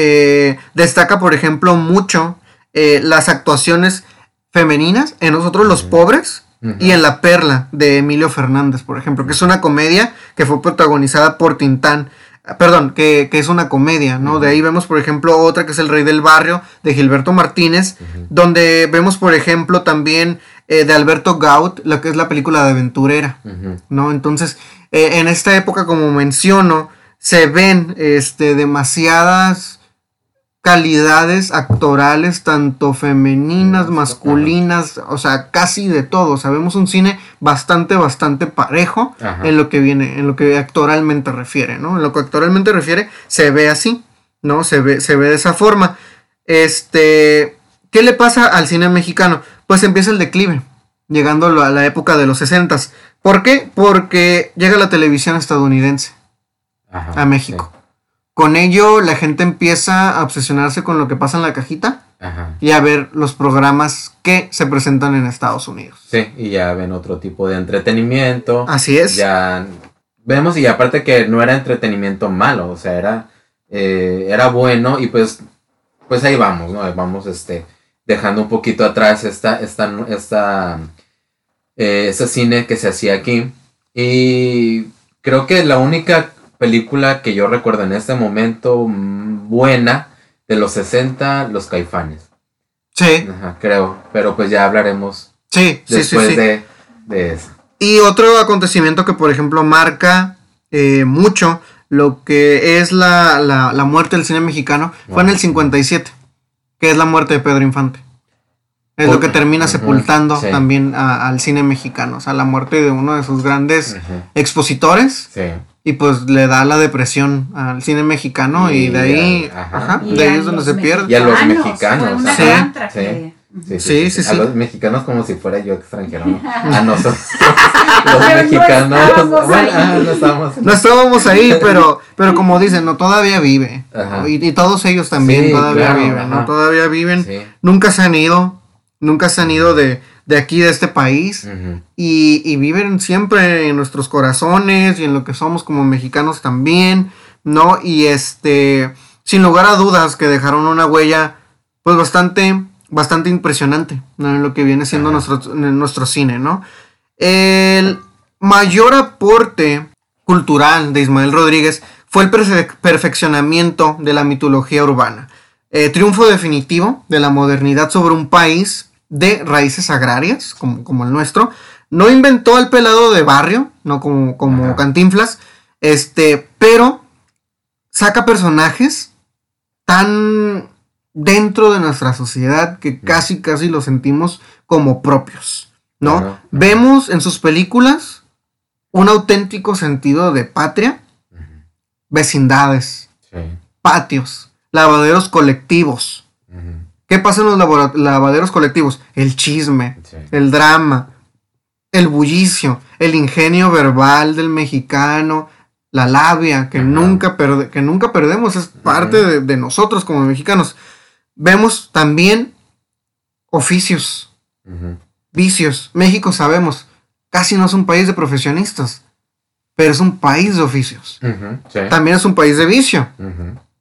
eh, destaca, por ejemplo, mucho eh, las actuaciones femeninas en Nosotros los. Pobres y en La Perla de Emilio Fernández, por ejemplo, que es una comedia que fue protagonizada por Tintán. Ah, Perdón, que, que es una comedia, ¿no? De ahí vemos, por ejemplo, otra que es El Rey del Barrio, de Gilberto Martínez, donde vemos, por ejemplo, también eh, de Alberto Gaut, lo que es la película de aventurera. ¿no? Entonces, eh, en esta época, como menciono, se ven este, demasiadas calidades actorales, tanto femeninas, masculinas, o sea, casi de todo. Sabemos un cine bastante, bastante parejo Ajá. en lo que viene, en lo que actoralmente refiere, ¿no? En lo que actoralmente refiere, se ve así, ¿no? Se ve, se ve de esa forma. Este, ¿qué le pasa al cine mexicano? Pues empieza el declive, llegando a la época de los 60 ¿Por qué? Porque llega la televisión estadounidense Ajá, a México. Con ello la gente empieza a obsesionarse con lo que pasa en la cajita Ajá. y a ver los programas que se presentan en Estados Unidos. Sí, y ya ven otro tipo de entretenimiento. Así es. Ya vemos y aparte que no era entretenimiento malo, o sea, era, eh, era bueno y pues, pues ahí vamos, ¿no? Ahí vamos este, dejando un poquito atrás esta, esta, esta, eh, ese cine que se hacía aquí. Y creo que la única película que yo recuerdo en este momento mm, buena de los 60, Los Caifanes. Sí, Ajá, creo, pero pues ya hablaremos sí, después sí. De, de eso. Y otro acontecimiento que, por ejemplo, marca eh, mucho lo que es la, la- la muerte del cine mexicano fue en el 57, que es la muerte de Pedro Infante. Es lo que termina sepultando sí. también a- al cine mexicano. O sea, la muerte de uno de sus grandes expositores. Sí. Y pues le da la depresión al cine mexicano. Y, Y de ahí, a- ajá. ajá, Y de ahí es donde se pierde. Y a los mexicanos, mexicanos, Fue una sí, gran sí. Sí, Sí, sí, A los mexicanos como si fuera yo extranjero, ¿no? A nosotros, los Pero no mexicanos. estábamos bueno, ahí. ah, no estábamos. No estábamos ahí, pero, pero como dicen, no, todavía vive. Ajá. Y, y todos ellos también Sí, todavía claro, viven, ¿no? Todavía viven. Sí. Nunca se han ido. Nunca se han ido de, de aquí, de este país. Y, y viven siempre en nuestros corazones y en lo que somos como mexicanos también, ¿no? Y este, sin lugar a dudas, que dejaron una huella, pues bastante, bastante impresionante, ¿no? En lo que viene siendo nuestro, nuestro cine, ¿no? El mayor aporte cultural de Ismael Rodríguez fue el perfe- perfeccionamiento de la mitología urbana. Eh, triunfo definitivo de la modernidad sobre un país de raíces agrarias, como, como el nuestro. No inventó al pelado de barrio, no como, como Ajá. Cantinflas, este, pero saca personajes tan dentro de nuestra sociedad que casi, casi los sentimos como propios, ¿no? Vemos en sus películas un auténtico sentido de patria, vecindades, Sí. patios, lavaderos colectivos. ¿Qué pasa en los lavaderos colectivos? El chisme, Sí. el drama, el bullicio, el ingenio verbal del mexicano, la labia que, Ajá. nunca, perde- que nunca perdemos, es parte de, de nosotros como mexicanos. Vemos también oficios, vicios. México sabemos, casi no es un país de profesionistas, pero es un país de oficios. Sí. También es un país de vicio.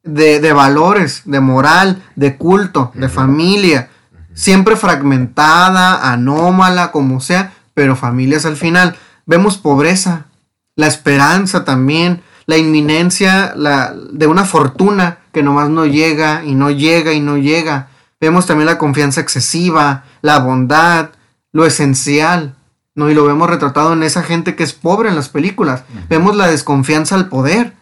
De, de valores, de moral, de culto, de familia. Siempre fragmentada, anómala, como sea, pero familias al final. Vemos pobreza, la esperanza también, la inminencia la, de una fortuna que nomás no llega y no llega y no llega. Vemos también la confianza excesiva, la bondad, lo esencial, ¿no? Y lo vemos retratado en esa gente que es pobre en las películas. Vemos la desconfianza al poder,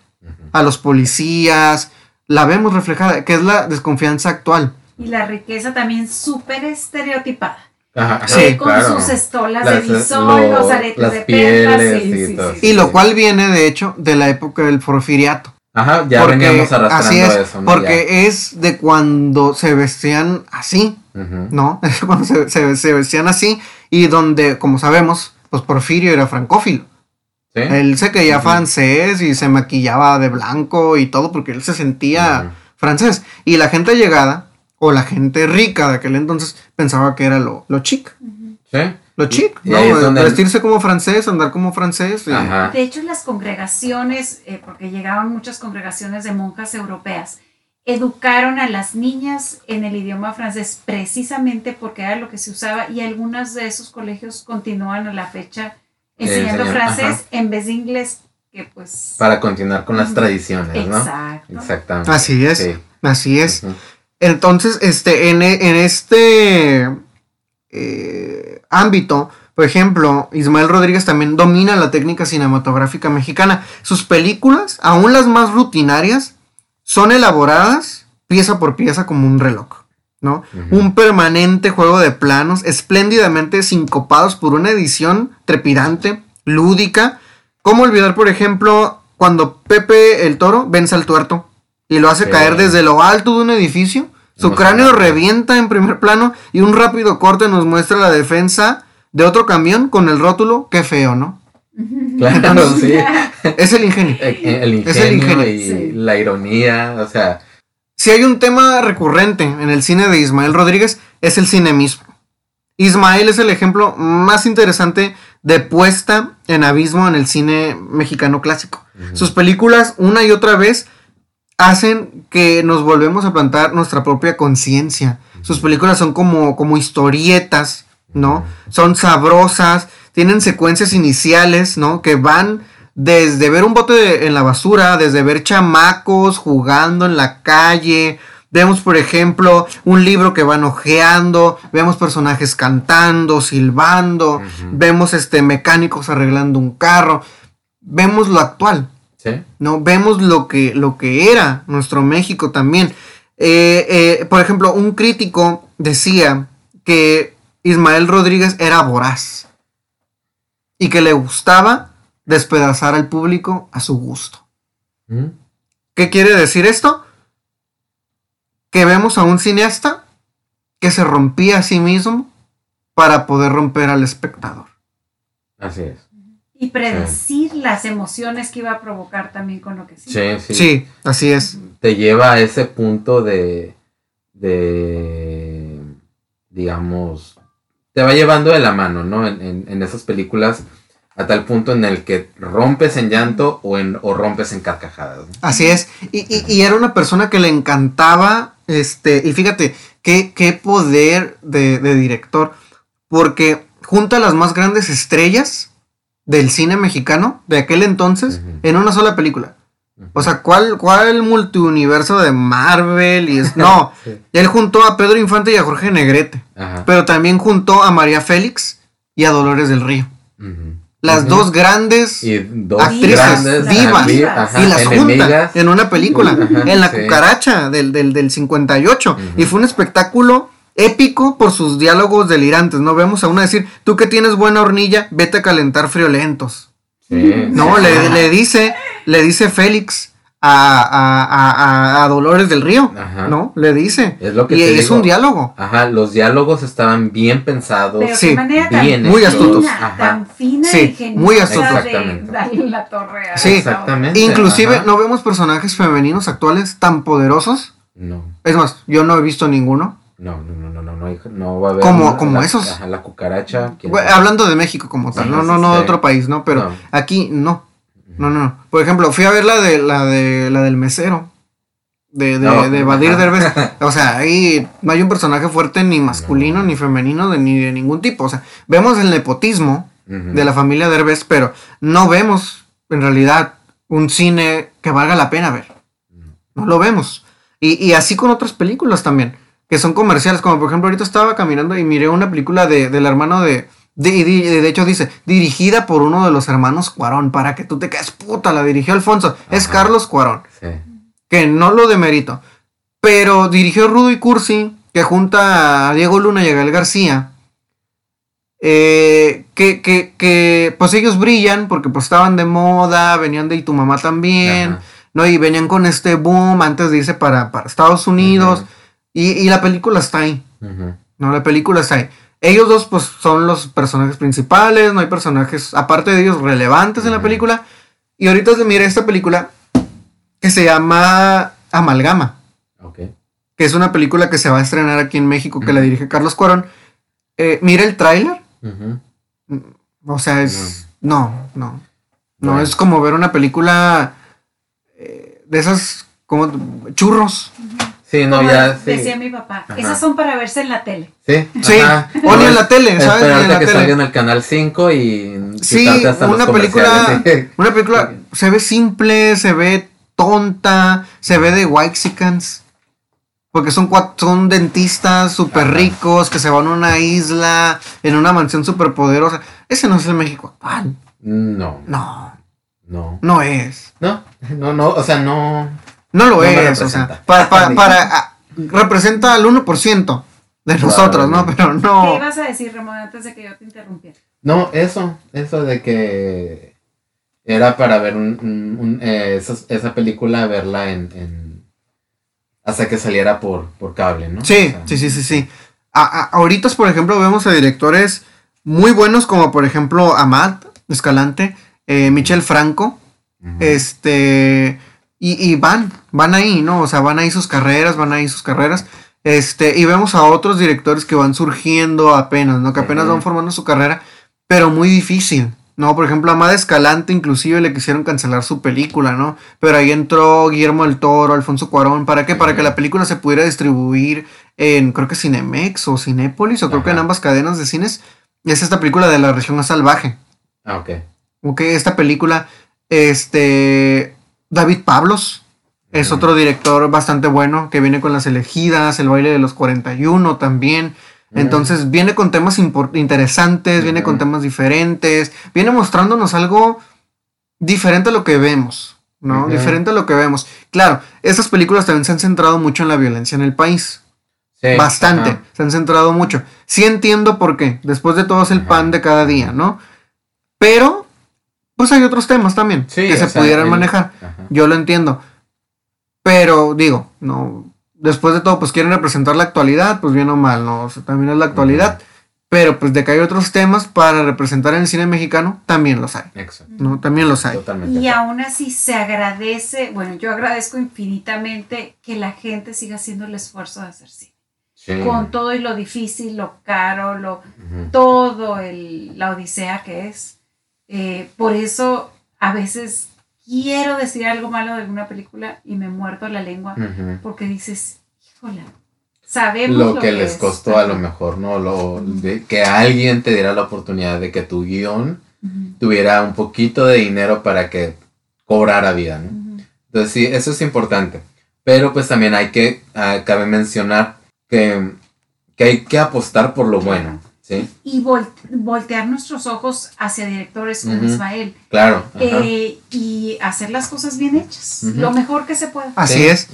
a los policías, la vemos reflejada, que es la desconfianza actual. Y la riqueza también súper estereotipada. Ajá, Sí, con claro. sus estolas Las- de bisón, lo- los aretes las de perlas. sí, y sí, sí, Y sí. lo cual viene, de hecho, de la época del porfiriato. Ajá, ya porque, veníamos arrastrando así es, eso, ¿no? porque es de cuando se vestían así. ¿no? Es cuando se, se- se vestían así y donde, como sabemos, pues Porfirio era francófilo. ¿Sí? Él se creía francés y se maquillaba de blanco y todo porque él se sentía francés. Y la gente allegada, o la gente rica de aquel entonces, pensaba que era lo, lo chic. ¿Sí? Lo chic, Y ¿no? donde- Vestirse como francés, andar como francés. y-. De hecho, las congregaciones, eh, porque llegaban muchas congregaciones de monjas europeas, educaron a las niñas en el idioma francés precisamente porque era lo que se usaba y algunos de esos colegios continúan a la fecha enseñando enseñan, francés ajá. en vez de inglés, que pues... Para continuar con las tradiciones, ¿no? Exacto. Exactamente. Así es. Sí. Así es. Entonces, este, en, e- en este eh, ámbito, por ejemplo, Ismael Rodríguez también domina la técnica cinematográfica mexicana. Sus películas, aún las más rutinarias, son elaboradas pieza por pieza como un reloj, ¿no? Un permanente juego de planos, espléndidamente sincopados por una edición trepidante, lúdica. ¿Cómo olvidar, por ejemplo, cuando Pepe el Toro vence al tuerto y lo hace Sí. caer desde lo alto de un edificio? Su cráneo revienta en primer plano y un rápido corte nos muestra la defensa de otro camión con el rótulo, qué feo, ¿no? Claro, sí. Es el ingenio. El, el ingenio, Es el ingenio. y Sí. la ironía, o sea, Si hay un tema recurrente en el cine de Ismael Rodríguez, es el cine mismo. Ismael es el ejemplo más interesante de puesta en abismo en el cine mexicano clásico. Sus películas, una y otra vez, hacen que nos volvemos a plantar nuestra propia conciencia. Sus películas son como, como historietas, ¿no? Son sabrosas, tienen secuencias iniciales, ¿no? Que van desde ver un bote de- en la basura, desde ver chamacos jugando en la calle. Vemos, por ejemplo, un libro que van ojeando, vemos personajes cantando, silbando, vemos este mecánicos arreglando un carro. Vemos lo actual, sí. ¿no? Vemos lo que, lo que era nuestro México también. Eh, eh, por ejemplo, un crítico decía que Ismael Rodríguez era voraz y que le gustaba despedazar al público a su gusto. ¿Mm? ¿Qué quiere decir esto? Que vemos a un cineasta que se rompía a sí mismo para poder romper al espectador. Así es. Y predecir las emociones que iba a provocar también con lo que sí. Sí, sí. Sí, así es. Te lleva a ese punto de, de, digamos, te va llevando de la mano, ¿no? En, en- en esas películas a tal punto en el que rompes en llanto o, en, o rompes en carcajadas. ¿no? Así es. Y, y- y era una persona que le encantaba, este, y fíjate, qué, qué poder de, de director, porque junta a las más grandes estrellas del cine mexicano de aquel entonces en una sola película. O sea, ¿cuál, cuál multiuniverso de Marvel? Y es, no, Sí. él juntó a Pedro Infante y a Jorge Negrete, Ajá. pero también juntó a María Félix y a Dolores del Río. Ujú. Las dos grandes y dos actrices grandes ajá, y las junta enemigas. en una película, en la sí. cucaracha del, del, del 58. Ujú. Y fue un espectáculo épico por sus diálogos delirantes. No vemos a una decir, tú que tienes buena hornilla, vete a calentar friolentos. Sí, No, sí. le, le dice, le dice Félix a, a, a, a- a Dolores del Río. Ajá. ¿No? Le dice. Es lo que y te es digo. un diálogo. Ajá, los diálogos estaban bien pensados. Pero Sí, de manera tan bien muy fina, astutos. Ajá. tan fina Sí, y ingeniosa muy astutos. de Exactamente. darle la torre Sí, exactamente. Inclusive ajá. no vemos personajes femeninos actuales tan poderosos. No, Es más, yo no he visto ninguno. no, no, no, no, no, no, no va a haber. Como- como la- esos. Ajá, la cucaracha. hablando de México como tal, Sí, no, no, no de otro país, ¿no? Pero No. aquí no. No, no, no. Por ejemplo, fui a ver la de la de la del mesero. De, de, No, de Badir. Derbez. O sea, ahí no hay un personaje fuerte ni masculino, No. ni femenino, de, ni de ningún tipo. O sea, vemos el nepotismo de la familia Derbez, pero no vemos en realidad un cine que valga la pena ver. No lo vemos. Y, y así con otras películas también, que son comerciales, como por ejemplo ahorita estaba caminando y miré una película de, del hermano de... De, de hecho dice, dirigida por uno de los hermanos Cuarón, para que tú te quedes puta, la dirigió Alfonso, es. Carlos Cuarón, Sí. que no lo demerito, pero dirigió Rudo y Cursi, que junta a Diego Luna y a Gael García, eh, que, que, que pues ellos brillan porque pues estaban de moda, venían de Y tu mamá también, Ajá. ¿no? Y venían con este boom antes de irse para, para Estados Unidos. Y, y la película está ahí. ¿no? La película está ahí. Ellos dos, pues, son los personajes principales, no hay personajes, aparte de ellos, relevantes en la película. Y ahorita se mira esta película que se llama Amalgama, Ok. que es una película que se va a estrenar aquí en México, que la dirige Carlos Cuarón. Eh, mira el tráiler, Ujú. o sea, es... No, no. No, Bueno. es como ver una película eh, de esas, como churros. Sí, no, Como ya. Sí. Decía mi papá, Ajá. esas son para verse en la tele. Sí, Sí, o ni en la tele, ¿sabes? En Esperarte la que tele. salga en el canal 5 y Sí, los una película, una película se ve simple, se ve tonta, se ve de Waxicans. Porque son cuat- son dentistas súper ricos que se van a una isla en una mansión súper poderosa. Ese no es el México actual. No, No, no. no es. No, no, no, o sea, no. No lo No es. O sea, representa. para, para, para- representa al 1% de nosotros, ¿no? Pero ¿Qué no. ibas a decir, Ramón, antes de que yo te interrumpiera? No, eso, eso de que era para ver un, un- un- eh, esa, esa película, verla en, en- hasta que saliera por, por cable, ¿no? Sí, O sea, sí, sí, sí, sí. A- a- ahorita, por ejemplo, vemos a directores muy buenos como por ejemplo Amat Escalante, eh, Michel Franco, este, y, y van, van ahí, ¿no? O sea, van ahí sus carreras, van ahí sus carreras. Este, y vemos a otros directores que van surgiendo apenas, ¿no? Que apenas van formando su carrera, pero muy difícil, ¿no? Por ejemplo, a Amada Escalante inclusive le quisieron cancelar su película, ¿no? Pero ahí entró Guillermo del Toro, Alfonso Cuarón, ¿para qué? Para que la película se pudiera distribuir en, creo que Cinemex o Cinépolis, o creo que en ambas cadenas de cines. Es esta película de la región salvaje. Ah, ok. Ok, esta película, este, David Pablos es otro director bastante bueno que viene con las elegidas, el baile de los 41 también. Entonces viene con temas interesantes, viene con temas diferentes, viene mostrándonos algo diferente a lo que vemos, ¿no? Diferente a lo que vemos. Claro, estas películas también se han centrado mucho en la violencia en el país. Sí, Bastante, ajá. se han centrado mucho. Sí entiendo por qué, después de todo es el Ajá. pan de cada día, ¿no? Pero, pues hay otros temas también Sí, que se sea, pudieran el- manejar. ajá. Yo lo entiendo. Pero digo, no, después de todo, pues quieren representar la actualidad, pues bien o mal, ¿no? O sea, también es la actualidad. Pero pues de que hay otros temas para representar en el cine mexicano, también los hay, Exacto. ¿no? También los hay. Totalmente. Y aún así se agradece, bueno, yo agradezco infinitamente que la gente siga haciendo el esfuerzo de hacer cine. Sí. Con todo y lo difícil, lo caro, lo, todo el, la odisea que es. Eh, por eso a veces quiero decir algo malo de alguna película y me muerdo la lengua porque dices, híjola, sabemos Lo que les es". costó a lo mejor, ¿no? Lo, de que alguien te diera la oportunidad de que tu guion tuviera un poquito de dinero para que cobrara vida, ¿no? Entonces sí, eso es importante. Pero pues también hay que, ah, cabe mencionar que, que hay que apostar por lo bueno, ¿sí? Y vol- voltear nuestros ojos hacia directores como. Ismael Claro. eh, y hacer las cosas bien hechas, lo mejor que se pueda. Así Sí, es.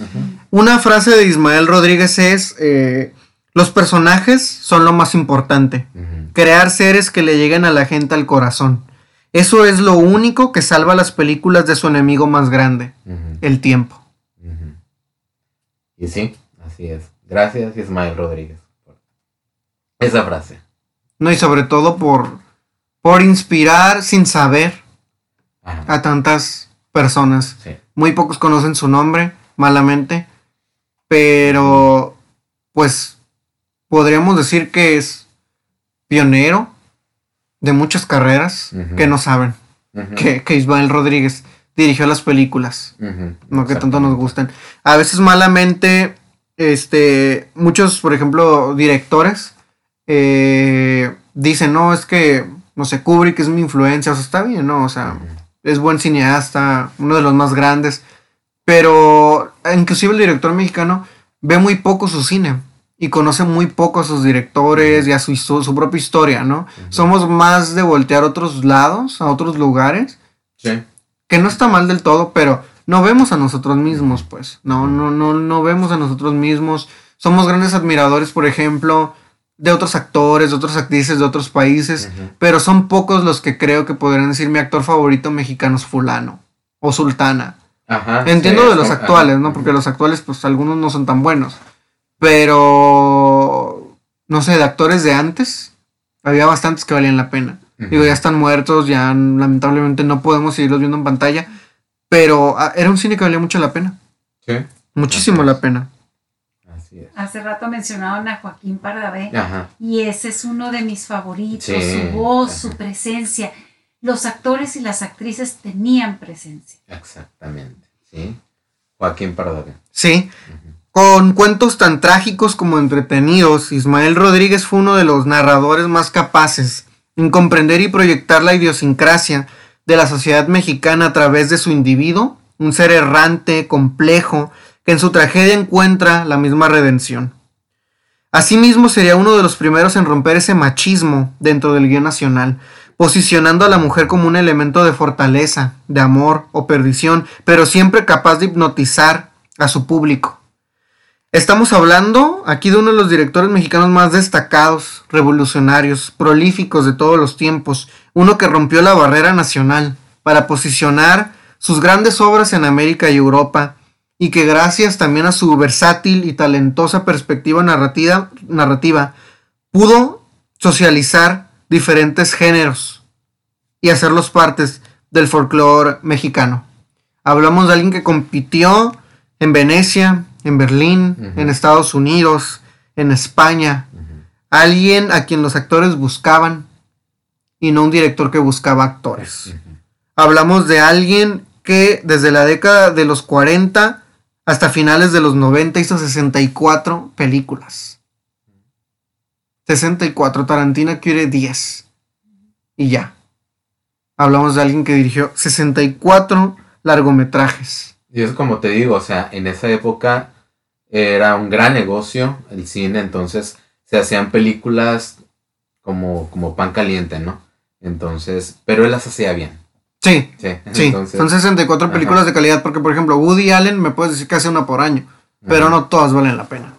Una frase de Ismael Rodríguez es, eh, los personajes son lo más importante. Crear seres que le lleguen a la gente al corazón. Eso es lo único que salva las películas de su enemigo más grande, el tiempo. Y sí, así es. Gracias, Ismael Rodríguez, por esa frase. No, y sobre todo por, por inspirar sin saber Ajá. a tantas personas. Sí. Muy pocos conocen su nombre, malamente. Pero, pues, podríamos decir que es pionero de muchas carreras que no saben que, que Ismael Rodríguez dirigió las películas. No que tanto nos gusten. A veces malamente, este, muchos, por ejemplo, directores eh, dicen, no, es que, no sé, Kubrick es mi influencia, o sea, está bien, ¿no? O sea, es buen cineasta, uno de los más grandes, pero inclusive el director mexicano ve muy poco su cine y conoce muy poco a sus directores y a su, su propia historia, ¿no? Somos más de voltear a otros lados, a otros lugares, Sí. que no está mal del todo, pero no vemos a nosotros mismos, pues. No, no, no, no vemos a nosotros mismos. Somos grandes admiradores, por ejemplo, de otros actores, de otras actrices de otros países, pero son pocos los que creo que podrían decir mi actor favorito mexicano es fulano o sultana. Ajá. Entiendo sí, de los actuales, ¿no? Porque los actuales, pues algunos no son tan buenos. Pero, no sé, de actores de antes, había bastantes que valían la pena. Digo, ya están muertos, ya lamentablemente no podemos seguirlos viendo en pantalla. Pero ah, era un cine que valía mucho la pena. Sí. Muchísimo la pena. Así es. Hace rato mencionaban a Joaquín Pardavé Ajá. y ese es uno de mis favoritos, Sí, su voz, ajá. su presencia. Los actores y las actrices tenían presencia. Exactamente. Sí. Joaquín Pardavé. Sí. Con cuentos tan trágicos como entretenidos, Ismael Rodríguez fue uno de los narradores más capaces en comprender y proyectar la idiosincrasia de la sociedad mexicana a través de su individuo, un ser errante, complejo, que en su tragedia encuentra la misma redención. Asimismo, sería uno de los primeros en romper ese machismo dentro del guion nacional, posicionando a la mujer como un elemento de fortaleza, de amor o perdición, pero siempre capaz de hipnotizar a su público. Estamos hablando aquí de uno de los directores mexicanos más destacados, revolucionarios, prolíficos de todos los tiempos, uno que rompió la barrera nacional para posicionar sus grandes obras en América y Europa, y que gracias también a su versátil y talentosa perspectiva narrativa, narrativa pudo socializar diferentes géneros y hacerlos partes del folclore mexicano. Hablamos de alguien que compitió en Venecia, en Berlín, en Estados Unidos, en España. Alguien a quien los actores buscaban y no un director que buscaba actores. Hablamos de alguien que desde la década de los 40 hasta finales de los 90 hizo 64 películas. 64, Tarantino quiere 10. Y ya. Hablamos de alguien que dirigió 64 largometrajes. Y es como te digo, o sea, en esa época era un gran negocio el cine, entonces se hacían películas como, como pan caliente, ¿no? Entonces, pero él las hacía bien. Sí, Sí, sí. entonces, son 64 ajá. películas de calidad porque, por ejemplo, Woody Allen me puedes decir que hace una por año, pero no todas valen la pena.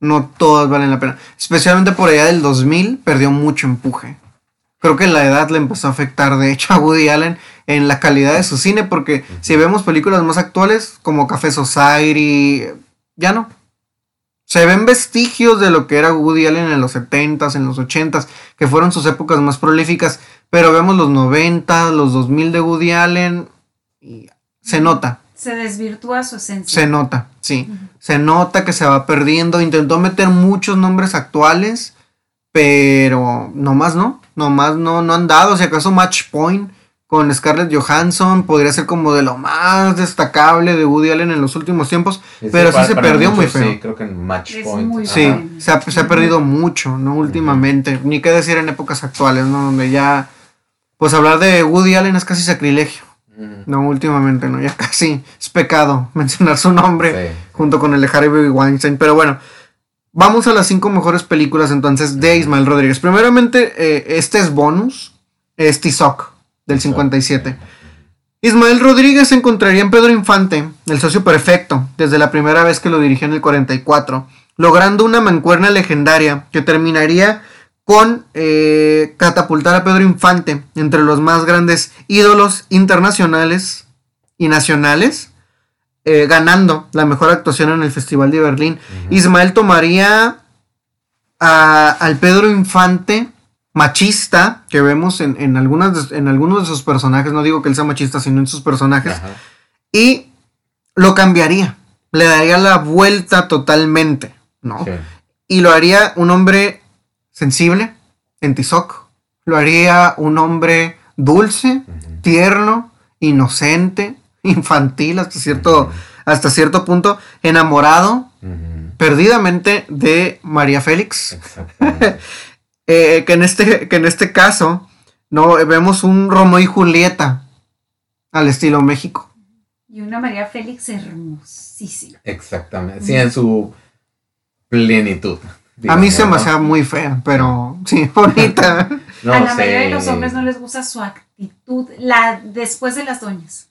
No todas valen la pena. Especialmente por allá del 2000 perdió mucho empuje. Creo que la edad le empezó a afectar, de hecho, a Woody Allen en la calidad de su cine, porque si vemos películas más actuales, como Café Society, ya no. Se ven vestigios de lo que era Woody Allen en los 70s, en los 80s, que fueron sus épocas más prolíficas, pero vemos los 90, los 2000 de Woody Allen y se nota. Se desvirtúa su esencia. Se nota, sí. Se nota que se va perdiendo. Intentó meter muchos nombres actuales, pero nomás no. Nomás no, no han dado. Si acaso Match Point con Scarlett Johansson podría ser como de lo más destacable de Woody Allen en los últimos tiempos. Pero sí se perdió muy feo. Sí, creo que en Match Es Point. Sí, Ajá. se ha, se ha perdido mucho, ¿no? Últimamente. Ni qué decir en épocas actuales, ¿no? Donde ya. Pues hablar de Woody Allen es casi sacrilegio. No, últimamente, ¿no? Ya casi es pecado mencionar su nombre Sí. junto con el de Harvey Weinstein. Pero bueno, vamos a las cinco mejores películas entonces de Ismael Rodríguez. Primeramente, eh, este es bonus, es Tizoc del 57. Ismael Rodríguez se encontraría en Pedro Infante, el socio perfecto, desde la primera vez que lo dirigió en el 44, logrando una mancuerna legendaria que terminaría con eh, catapultar a Pedro Infante entre los más grandes ídolos internacionales y nacionales, eh, ganando la mejor actuación en el Festival de Berlín. Ismael tomaría a- al Pedro Infante machista que vemos en, en, algunas de- en algunos de sus personajes, no digo que él sea machista, sino en sus personajes, Ajá. y lo cambiaría, le daría la vuelta totalmente, ¿no? Sí. Y lo haría un hombre sensible, en Tizoc, lo haría un hombre dulce, tierno, inocente, infantil hasta cierto, hasta cierto punto, enamorado perdidamente de María Félix, eh, que, en este, que en este caso no vemos un Romeo y Julieta al estilo México. Y una María Félix hermosísima. Exactamente. Sí, en su plenitud. A mí se me ¿no? hacía muy fea, pero sí, bonita. No a la sé. mayoría de los hombres no les gusta su actitud, la después de las doñas.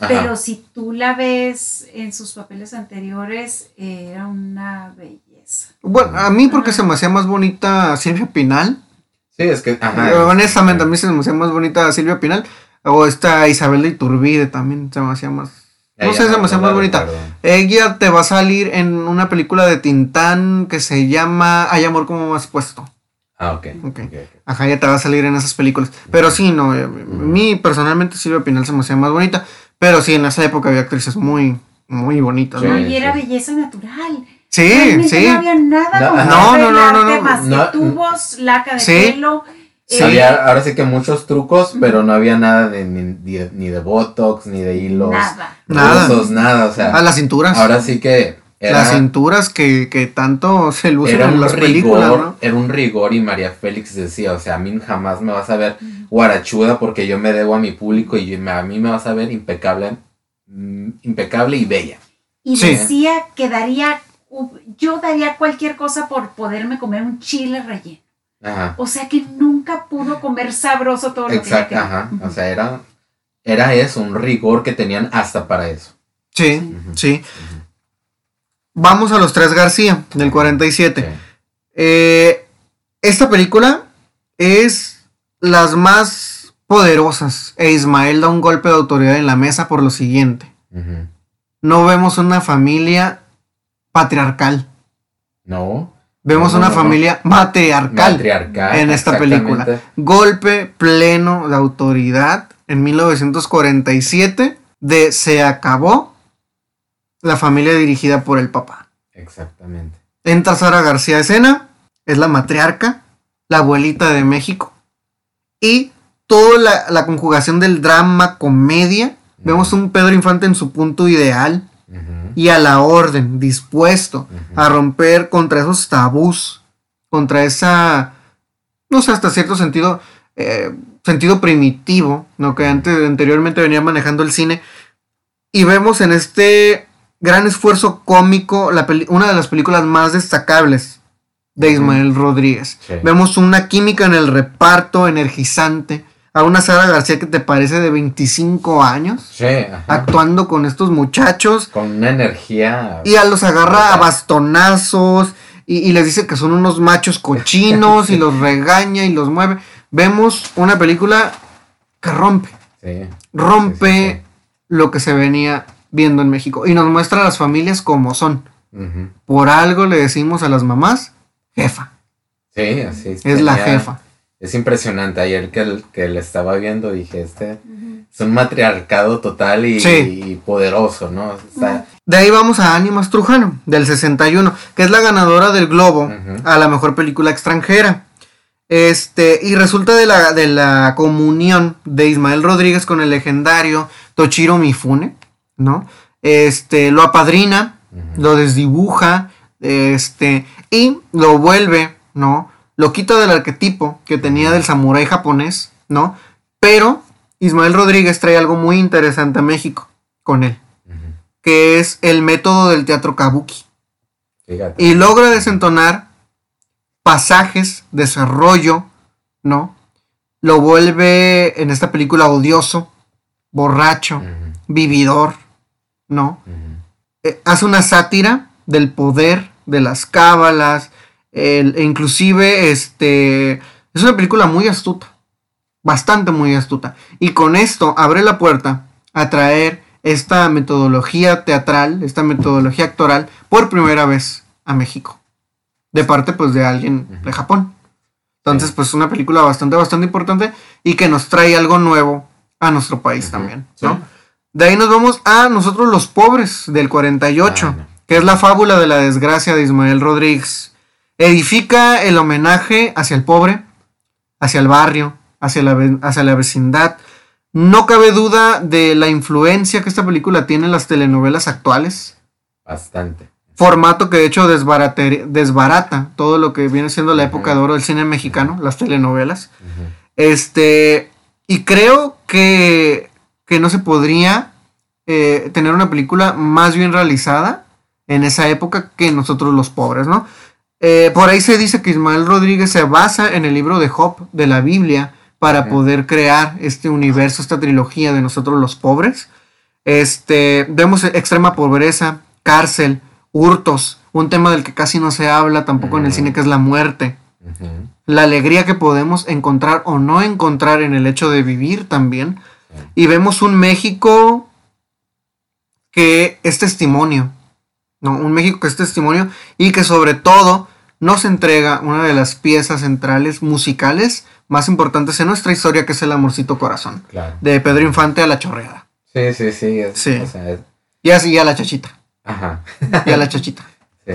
Ajá. Pero si tú la ves en sus papeles anteriores, era una belleza. bueno, a mí porque se me hacía más bonita Silvia Pinal. Sí, es que. Eh, Ajá. Honestamente, a mí se me hacía más bonita Silvia Pinal. O esta Isabel de Iturbide también se me hacía más. Ya, No ya sé, se me hacía la más bonita. Ella te va a salir en una película de Tintán que se llama Hay amor como más puesto. Ah, ok. Ok. ok, ok. Ajá, ya te va a salir en esas películas. Pero sí, no, eh, a mí personalmente Silvia Pinal se me hacía más bonita. Pero sí, en esa época había actrices muy, muy bonitas, Sí. ¿no? No, y era sí. belleza natural. Sí, Realmente sí. No había nada No. No, no, no, no, arreglarte no. Más que No, tubos, laca de Sí. pelo. Sí. Había ahora sí que muchos trucos, pero no había nada de ni, de ni de botox, ni de hilos. Nada. Nada. rusos, nada. O sea, A las cinturas. ahora sí que era, las cinturas que, que tanto se lucen era en un las rigor, películas, ¿no? era un rigor y María Félix decía, o sea, a mí jamás me vas a ver guarachuda porque yo me debo a mi público y a mí me vas a ver impecable, mm, impecable y bella. Y Sí. decía que daría, yo daría cualquier cosa por poderme comer un chile relleno. Ajá. O sea que nunca pudo comer sabroso todo lo Exacto, que ajá. O sea, era, era eso, un rigor que tenían hasta para eso. Sí, sí. Vamos a los tres García, del 47. Sí. Eh, esta película es las más poderosas e Ismael da un golpe de autoridad en la mesa por lo siguiente. No vemos una familia patriarcal, No. Vemos No, una no, familia matriarcal Matriarcal. en esta película. Golpe pleno de autoridad en 1947 de Se acabó la familia dirigida por el papá. Exactamente. Entra Sara García escena, es la matriarca, la abuelita de México. Y toda la, la conjugación del drama, comedia. Vemos un Pedro Infante en su punto ideal Y a la orden, dispuesto a romper contra esos tabús, contra esa, no sé, hasta cierto sentido, eh, sentido primitivo, ¿no? Que antes, anteriormente venía manejando el cine. Y vemos en este gran esfuerzo cómico la una de las películas más destacables de Ismael Rodríguez. Sí. Vemos una química en el reparto energizante. A una Sara García que te parece de 25 años Sí, actuando con estos muchachos Con una energía. y a los agarra a bastonazos y, y les dice que son unos machos cochinos y los regaña y los mueve. Vemos una película que rompe, Sí. rompe lo que se venía viendo en México y nos muestra a las familias como son. Por algo le decimos a las mamás, jefa, Sí, así es la tenía- jefa. Es impresionante. Ayer que, el- que le estaba viendo dije, este es un matriarcado total y, Sí. y poderoso, ¿no? O sea, De ahí vamos a Ánimas Trujano, del 61, que es la ganadora del Globo a la mejor película extranjera. Este, y resulta de la, de la comunión de Ismael Rodríguez con el legendario Tochiro Mifune, ¿no? Este, lo apadrina, lo desdibuja, este, y lo vuelve, ¿no? Lo quita del arquetipo que tenía del samurái japonés, ¿no? Pero Ismael Rodríguez trae algo muy interesante a México con él que es el método del teatro kabuki. Fíjate. Y logra desentonar pasajes, desarrollo, ¿no? Lo vuelve en esta película odioso, borracho, vividor, ¿no? Eh, hace una sátira del poder, de las cábalas, el- e inclusive este, es una película muy astuta, bastante muy astuta. Y con esto abre la puerta a traer esta metodología teatral, esta metodología actoral, por primera vez a México. De parte pues de alguien de Japón. Entonces pues una película bastante, bastante importante y que nos trae algo nuevo a nuestro país también, sí. ¿no? De ahí nos vamos a nosotros los pobres del 48, Ah, no. que es la fábula de la desgracia de Ismael Rodríguez. Edifica el homenaje hacia el pobre, hacia el barrio, hacia la, hacia la vecindad. No cabe duda de la influencia que esta película tiene en las telenovelas actuales. Bastante. Formato que de hecho desbarata todo lo que viene siendo la época de oro del cine mexicano, las telenovelas. Este, y creo que, que no se podría eh, tener una película más bien realizada en esa época que nosotros los pobres, ¿no? Eh, por ahí se dice que Ismael Rodríguez se basa en el libro de Job de la Biblia para poder crear este universo, esta trilogía de nosotros los pobres. Este, vemos extrema pobreza, cárcel, hurtos, un tema del que casi no se habla tampoco en el cine que es la muerte la alegría que podemos encontrar o no encontrar en el hecho de vivir también. Y vemos un México que es testimonio, ¿no? Un México que es testimonio y que sobre todo nos entrega una de las piezas centrales musicales más importantes en nuestra historia, que es el Amorcito Corazón, Claro. de Pedro Infante a la Chorreada. Sí, sí, sí. es- Sí. o sea, es- Y así a la chachita, ajá. y a la chachita. Sí.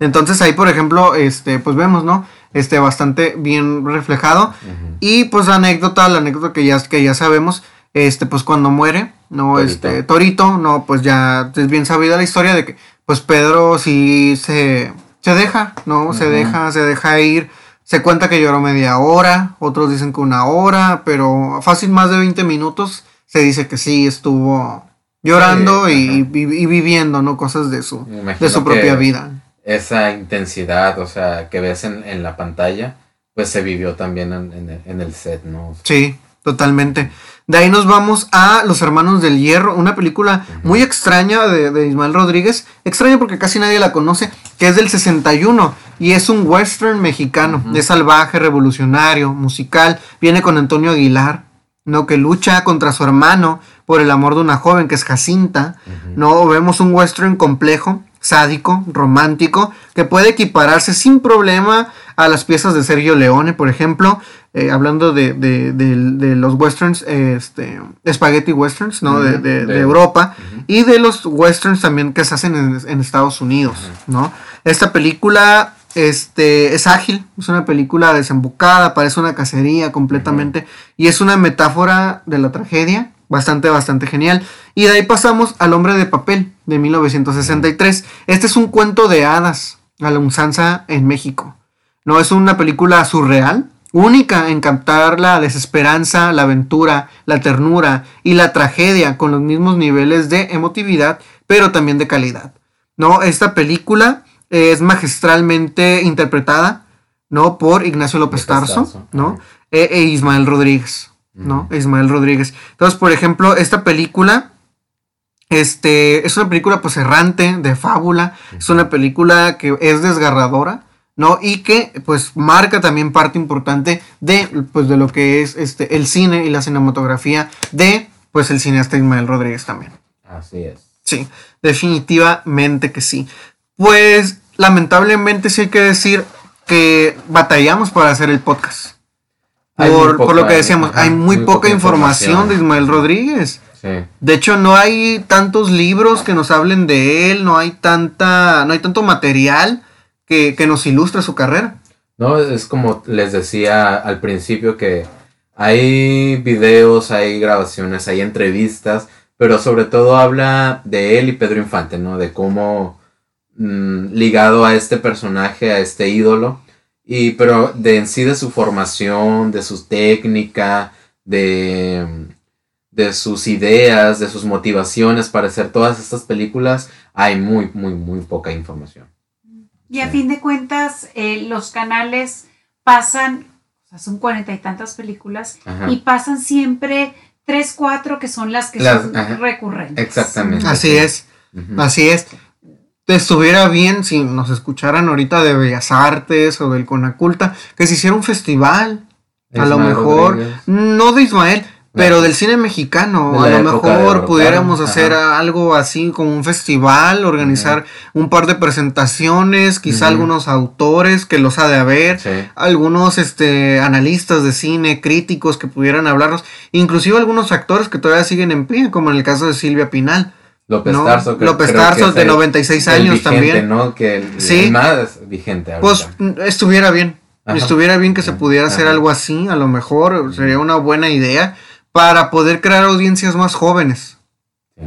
Entonces ahí, por ejemplo, este, pues vemos, ¿no? Este, bastante bien reflejado. Y pues la anécdota, la anécdota que ya, que ya sabemos, este, pues cuando muere, ¿no? Torito. Este, Torito, no, pues ya es bien sabida la historia de que, pues Pedro sí se, se deja, ¿no? Se deja, se deja ir. Se cuenta que lloró media hora, otros dicen que una hora, pero fácil más de 20 minutos se dice que sí estuvo llorando Sí, y, y- y viviendo, ¿no? Cosas de su, de su propia vida. Esa intensidad, o sea, que ves en, en la pantalla, pues se vivió también en, en el, en el set, ¿no? Sí, totalmente. De ahí nos vamos a Los Hermanos del Hierro, una película muy extraña de, de Ismael Rodríguez. Extraña porque casi nadie la conoce, que es del 61 y es un western mexicano. Es salvaje, revolucionario, musical. Viene con Antonio Aguilar, ¿no? Que lucha contra su hermano por el amor de una joven que es Jacinta. No vemos un western complejo sádico, romántico, que puede equipararse sin problema a las piezas de Sergio Leone, por ejemplo, eh, hablando de, de- de- de los westerns, eh, este, spaghetti westerns, ¿no? de, Ujú, de- Europa, y de los westerns también que se hacen en, en Estados Unidos, ¿no? Esta película este, es ágil, es una película desembocada, parece una cacería completamente, y es una metáfora de la tragedia, bastante, bastante genial. Y de ahí pasamos al Hombre de Papel, de 1963. Este es un cuento de hadas a la usanza en México. No es una película surreal, única en captar la desesperanza, la aventura, la ternura y la tragedia con los mismos niveles de emotividad, pero también de calidad. ¿no? Esta película es magistralmente interpretada, ¿no? Por Ignacio López Tarso, ¿no? E, e Ismael Rodríguez, ¿no? Ismael Rodríguez. Entonces, por ejemplo, esta película, este, es una película pues errante, de fábula, es una película que es desgarradora, ¿no? Y que pues marca también parte importante de, pues, de lo que es este, el cine y la cinematografía de, pues, el cineasta Ismael Rodríguez también. Así es. Sí, definitivamente que sí. Pues lamentablemente sí hay que decir que batallamos para hacer el podcast. Por, lo que decíamos, ajá, hay muy, muy poca, poca información, de. Ismael Rodríguez. Sí. De hecho, no hay tantos libros que nos hablen de él, no hay tanta, no hay tanto material que, que nos ilustre su carrera. No, es como les decía al principio que hay videos, hay grabaciones, hay entrevistas, pero sobre todo habla de él y Pedro Infante, ¿no? De cómo mm, ligado a este personaje, a este ídolo, y pero de en sí de su formación, de su técnica, de, de sus ideas, de sus motivaciones para hacer todas estas películas, hay muy, muy, muy poca información. Y a Sí. fin de cuentas, eh, los canales pasan, o sea, son cuarenta y tantas películas, Ajá. y pasan siempre tres, cuatro que son las que Las- son ajá. recurrentes. Exactamente. Así sí. es. Así es. Estuviera bien si nos escucharan ahorita de Bellas Artes o del Conaculta, que se hiciera un festival, a lo mejor, Rodríguez. no de Ismael, pero No. del cine mexicano. De A lo mejor pudiéramos hacer algo así como un festival, organizar un par de presentaciones, quizá algunos autores que los ha de haber, Sí. algunos este analistas de cine, críticos que pudieran hablarnos, inclusive algunos actores que todavía siguen en pie, como en el caso de Silvia Pinal. López ¿no? Tarso. que López creo que Tarso, es de el- 96 el años vigente, también. ¿no? Que el, Sí. el más vigente ahorita. Pues mm, estuviera bien. Ajá. Estuviera bien que se pudiera hacer algo así, a lo mejor sería una buena idea para poder crear audiencias más jóvenes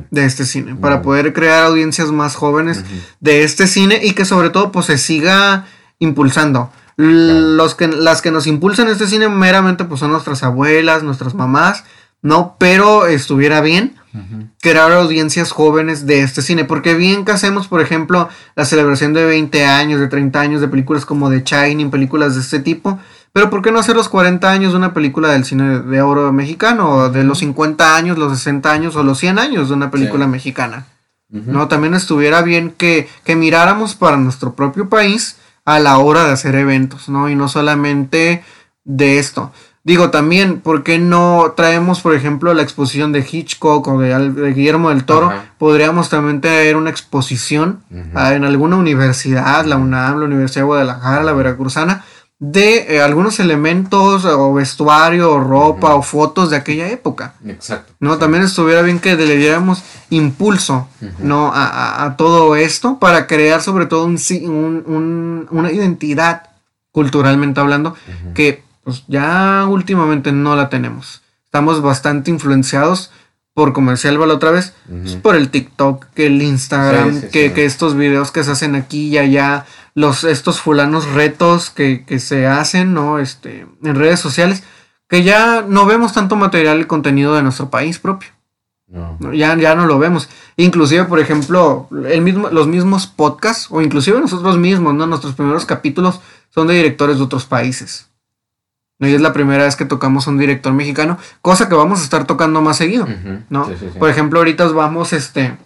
de este cine, para poder crear audiencias más jóvenes de este cine y que sobre todo pues se siga impulsando. Los que, las que nos impulsan este cine meramente pues son nuestras abuelas, nuestras mamás, ¿no? Pero estuviera bien Crear audiencias jóvenes de este cine. Porque bien que hacemos, por ejemplo, la celebración de 20 años, de 30 años de películas como The Shining, películas de este tipo. Pero ¿por qué no hacer los 40 años de una película del cine de oro mexicano? O de los 50 años, los 60 años o los 100 años de una película Sí. mexicana. ¿no? También estuviera bien que, que miráramos para nuestro propio país a la hora de hacer eventos, ¿no? Y no solamente de esto. Digo, también, ¿por qué no traemos, por ejemplo, la exposición de Hitchcock o de, Guillermo del Toro? Ajá. Podríamos también tener una exposición ah, en alguna universidad, la UNAM, la Universidad de Guadalajara, la Veracruzana, de eh, algunos elementos o vestuario o ropa o fotos de aquella época. Exacto. ¿no? También estuviera bien que le diéramos impulso. ¿no? A, a- a todo esto para crear sobre todo un, un- un- una identidad, culturalmente hablando, que pues ya últimamente no la tenemos. Estamos bastante influenciados por, Alba la otra vez, pues, por el TikTok, que el Instagram, Sí, sí, que, sí. que estos videos que se hacen aquí y allá, los, estos fulanos retos que, que se hacen, ¿no? Este, en redes sociales, que ya no vemos tanto material y contenido de nuestro país propio. Ya, ya no lo vemos. Inclusive, por ejemplo, el mismo, los mismos podcasts, o inclusive nosotros mismos, ¿no? Nuestros primeros capítulos son de directores de otros países. ¿No? Y es la primera vez que tocamos a un director mexicano, cosa que vamos a estar tocando más seguido. ¿no? Sí, sí, sí. Por ejemplo, ahorita os vamos, este,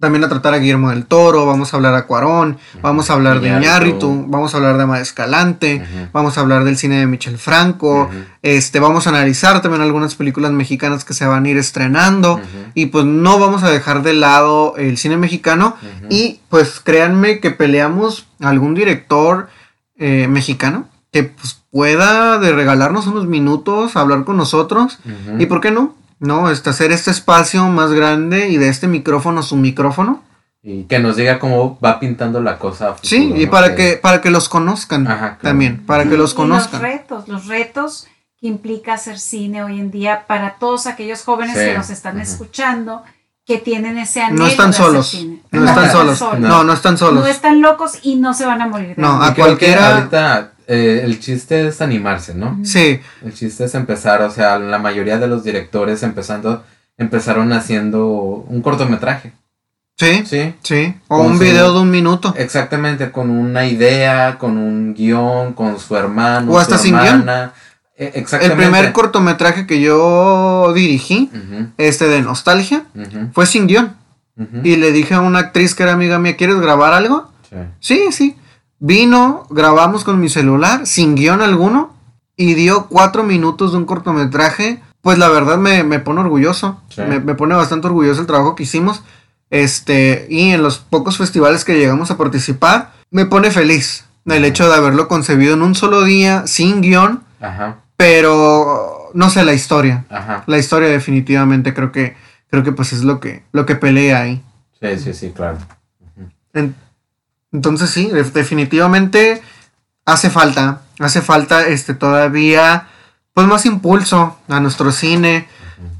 también a tratar a Guillermo del Toro, vamos a hablar a Cuarón, vamos a hablar de Iñárritu. Vamos a hablar de Ama Escalante, vamos a hablar del cine de Michel Franco, este, vamos a analizar también algunas películas mexicanas que se van a ir estrenando y pues no vamos a dejar de lado el cine mexicano y pues créanme que peleamos a algún director eh, mexicano que pues pueda de regalarnos unos minutos, hablar con nosotros Ujú. y por qué no, no, este, hacer este espacio más grande y de este micrófono su micrófono. Y que nos diga cómo va pintando la cosa. a Sí, futuro, y ¿no? para que para que los conozcan Ajá, claro. también, para que Y- los y conozcan. los retos, los retos que implica hacer cine hoy en día para todos aquellos jóvenes Sí, que nos están ujú. escuchando, que tienen ese anhelo No están solos. No están solos. No. No, no están solos. No están locos y no se van a morir. de No, a cualquiera- ahorita eh, el chiste es animarse, ¿no? Sí, El chiste es empezar, o sea, la mayoría de los directores empezando empezaron haciendo un cortometraje, sí, ¿sí? sí. O un su- video de un minuto. Exactamente, con una idea, con un guion, con su hermano, O hasta su sin guion. hermana. Eh, El Exactamente. primer cortometraje que yo dirigí, este de nostalgia, fue sin guion. Y le dije a una actriz que era amiga mía, ¿quieres grabar algo? Sí. Sí, sí. Vino, grabamos con mi celular, sin guion alguno, y dio cuatro minutos de un cortometraje. Pues la verdad me, me pone orgulloso. Sí. Me, me pone bastante orgulloso el trabajo que hicimos. Este, y en los pocos festivales que llegamos a participar, me pone feliz el hecho de haberlo concebido en un solo día, sin guion, Ajá, pero no sé la historia. ajá. La historia definitivamente creo que creo que pues es lo que lo que pelea ahí. Sí, sí, sí, claro. En- entonces sí, def- definitivamente hace falta, hace falta este todavía pues más impulso a nuestro cine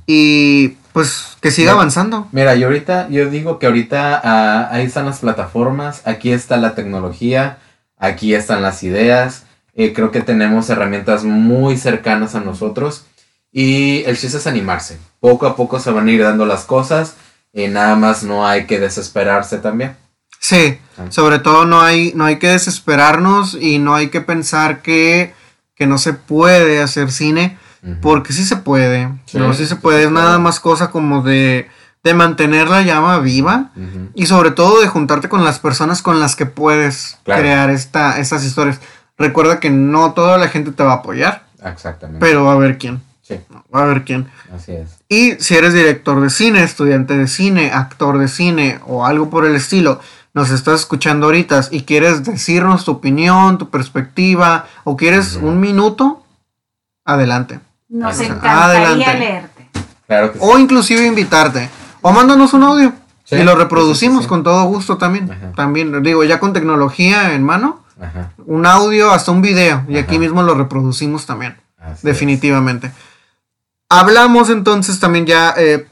y pues que siga Mira. avanzando. Mira, yo ahorita, yo digo que ahorita ah, ahí están las plataformas, aquí está la tecnología, aquí están las ideas, eh, creo que tenemos herramientas muy cercanas a nosotros y el chiste es animarse. Poco a poco se van a ir dando las cosas y nada más no hay que desesperarse también. Sí, sobre todo no hay no hay que desesperarnos y no hay que pensar que que no se puede hacer cine. Porque sí se puede, Sí, no, sí se puede, es nada más cosa como de, de mantener la llama viva y sobre todo de juntarte con las personas con las que puedes Claro. crear esta, estas historias. Recuerda que no toda la gente te va a apoyar, Exactamente. pero va a haber quién, sí, va a haber quién. así es. Y si eres director de cine, estudiante de cine, actor de cine o algo por el estilo, nos estás escuchando ahorita y quieres decirnos tu opinión, tu perspectiva o quieres un minuto, adelante. Nos Ajá. encantaría Adelante. leerte. Claro que sí. O inclusive invitarte. O mándanos un audio. Sí, y lo reproducimos sí, sí. con todo gusto también. Ajá. También, digo, ya con tecnología en mano, Ajá, un audio hasta un video. Y aquí mismo lo reproducimos también. así es. definitivamente. Hablamos entonces también ya, eh,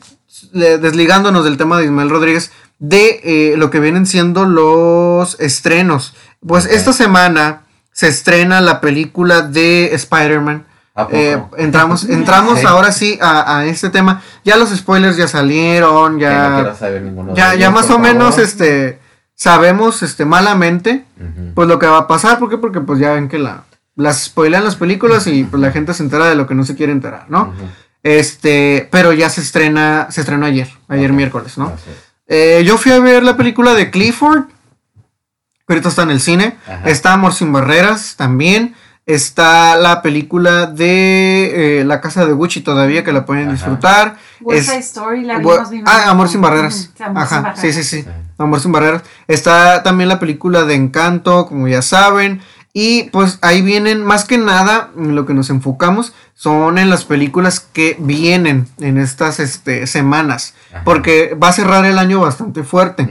desligándonos del tema de Ismael Rodríguez, de eh, lo que vienen siendo los estrenos. Pues esta semana se estrena la película de Spider-Man. Eh, entramos entramos Sí. ahora sí a, a este tema. Ya los spoilers ya salieron, no ya, quiero saber ninguno de ya, ya más o menos este sabemos este malamente pues lo que va a pasar, ¿por qué? Porque pues ya ven que la, las spoilean las películas y pues la gente se entera de lo que no se quiere enterar, ¿no? Este, pero ya se estrena, se estrenó ayer, ayer miércoles, ¿no? Eh, yo fui a ver la película de Clifford, que ahorita está en el cine, Ajá. está Amor sin barreras también, está la película de eh, La casa de Gucci todavía que la pueden Ajá. disfrutar. West Es- Side Story la vimos. vimos. ah, Amor sin barreras. Ujú, Amor Ajá, sin barreras. sí, sí, sí. Sí. Amor sin barreras. Está también la película de Encanto, como ya saben. Y pues ahí vienen, más que nada, en lo que nos enfocamos son en las películas que vienen en estas este, semanas. Ajá. Porque va a cerrar el año bastante fuerte.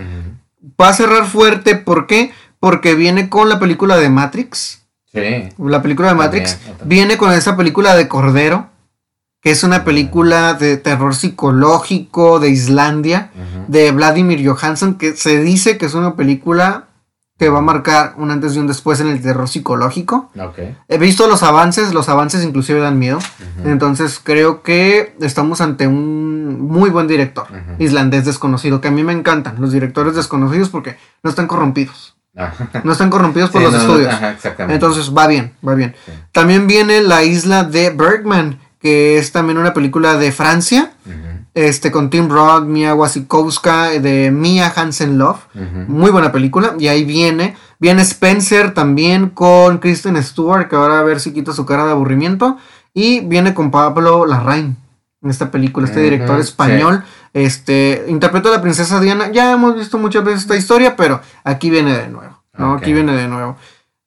Va a cerrar fuerte, ¿por qué? Porque viene con la película de Matrix. Sí. La película de También, Matrix viene con esa película de Cordero, que es una película de terror psicológico de Islandia, de Vladimir Johansson, que se dice que es una película que va a marcar un antes y un después en el terror psicológico. He visto los avances, los avances inclusive dan miedo. Entonces creo que estamos ante un muy buen director, islandés desconocido, que a mí me encantan los directores desconocidos porque no están corrompidos. No están corrompidos por Sí, los no, estudios. Ajá, exactamente. Entonces va bien, va bien. Sí. También viene La isla de Bergman, que es también una película de Francia. Este, con Tim Roth, Mia Wasikowska, de Mia Hansen Love. Muy buena película. Y ahí viene. Viene Spencer también con Kristen Stewart, que ahora a ver si quita su cara de aburrimiento. Y viene con Pablo Larraín en esta película, este director español. Este, interpreta a la princesa Diana. Ya hemos visto muchas veces esta historia, pero aquí viene de nuevo. Aquí viene de nuevo.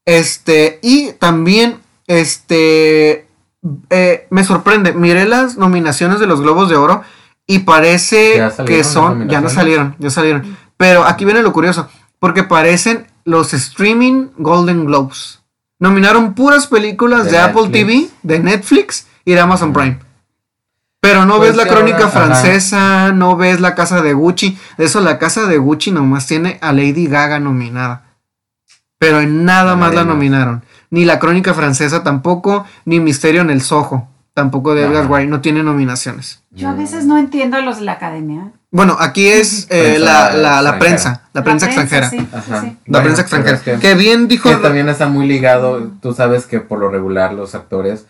Este, y también, este, eh, me sorprende. Miré las nominaciones de los Globos de Oro y parece ¿Ya salieron que son, ya no salieron, ya salieron. Pero aquí viene lo curioso, porque parecen los streaming Golden Globes. Nominaron puras películas de, De Apple. TV, de Netflix y de Amazon Prime. Pero no Pues ves la crónica ahora- ajá. francesa, no ves la casa de Gucci. De eso, la casa de Gucci nomás tiene a Lady Gaga nominada. Pero en nada más la nominaron. Ni la crónica francesa tampoco, ni Misterio en el Soho. Tampoco de Edgar. Wright, no tiene nominaciones. Yo a veces no entiendo a los de la academia. Bueno, aquí es eh, la, la- la prensa, la prensa extranjera. Sí, sí, Ajá. sí. La Bueno, prensa extranjera. es que- que bien dijo. Que también está muy ligado, tú sabes que por lo regular los actores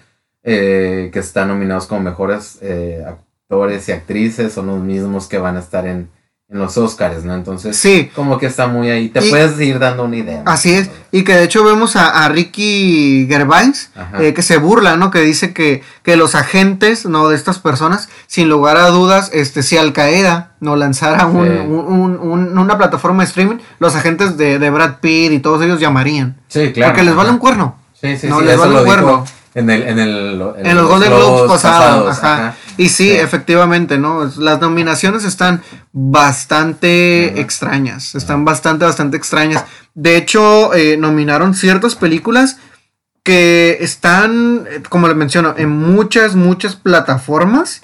eh, que están nominados como mejores eh, actores y actrices son los mismos que van a estar en, en los Oscars, ¿no? Entonces, Sí, como que está muy ahí, te Y- puedes ir dando una idea. ¿no? así es. Y que de hecho vemos a, a Ricky Gervais eh, que se burla, ¿no? Que dice que, que los agentes, ¿no? De estas personas, sin lugar a dudas, este, si Al Qaeda no lanzara un- Sí. un- un- un- una plataforma de streaming, los agentes de, de Brad Pitt y todos ellos llamarían. Sí, claro. porque les vale un cuerno. Sí, sí, no sí, les vale un cuerno. dijo en, el, en, el, En los Golden Globes pasados. ajá. Y sí, Sí. efectivamente, ¿no? Las nominaciones están bastante Ajá. extrañas. Están bastante, bastante extrañas. De hecho, eh, nominaron ciertas películas que están, eh, como les menciono, en muchas, muchas plataformas,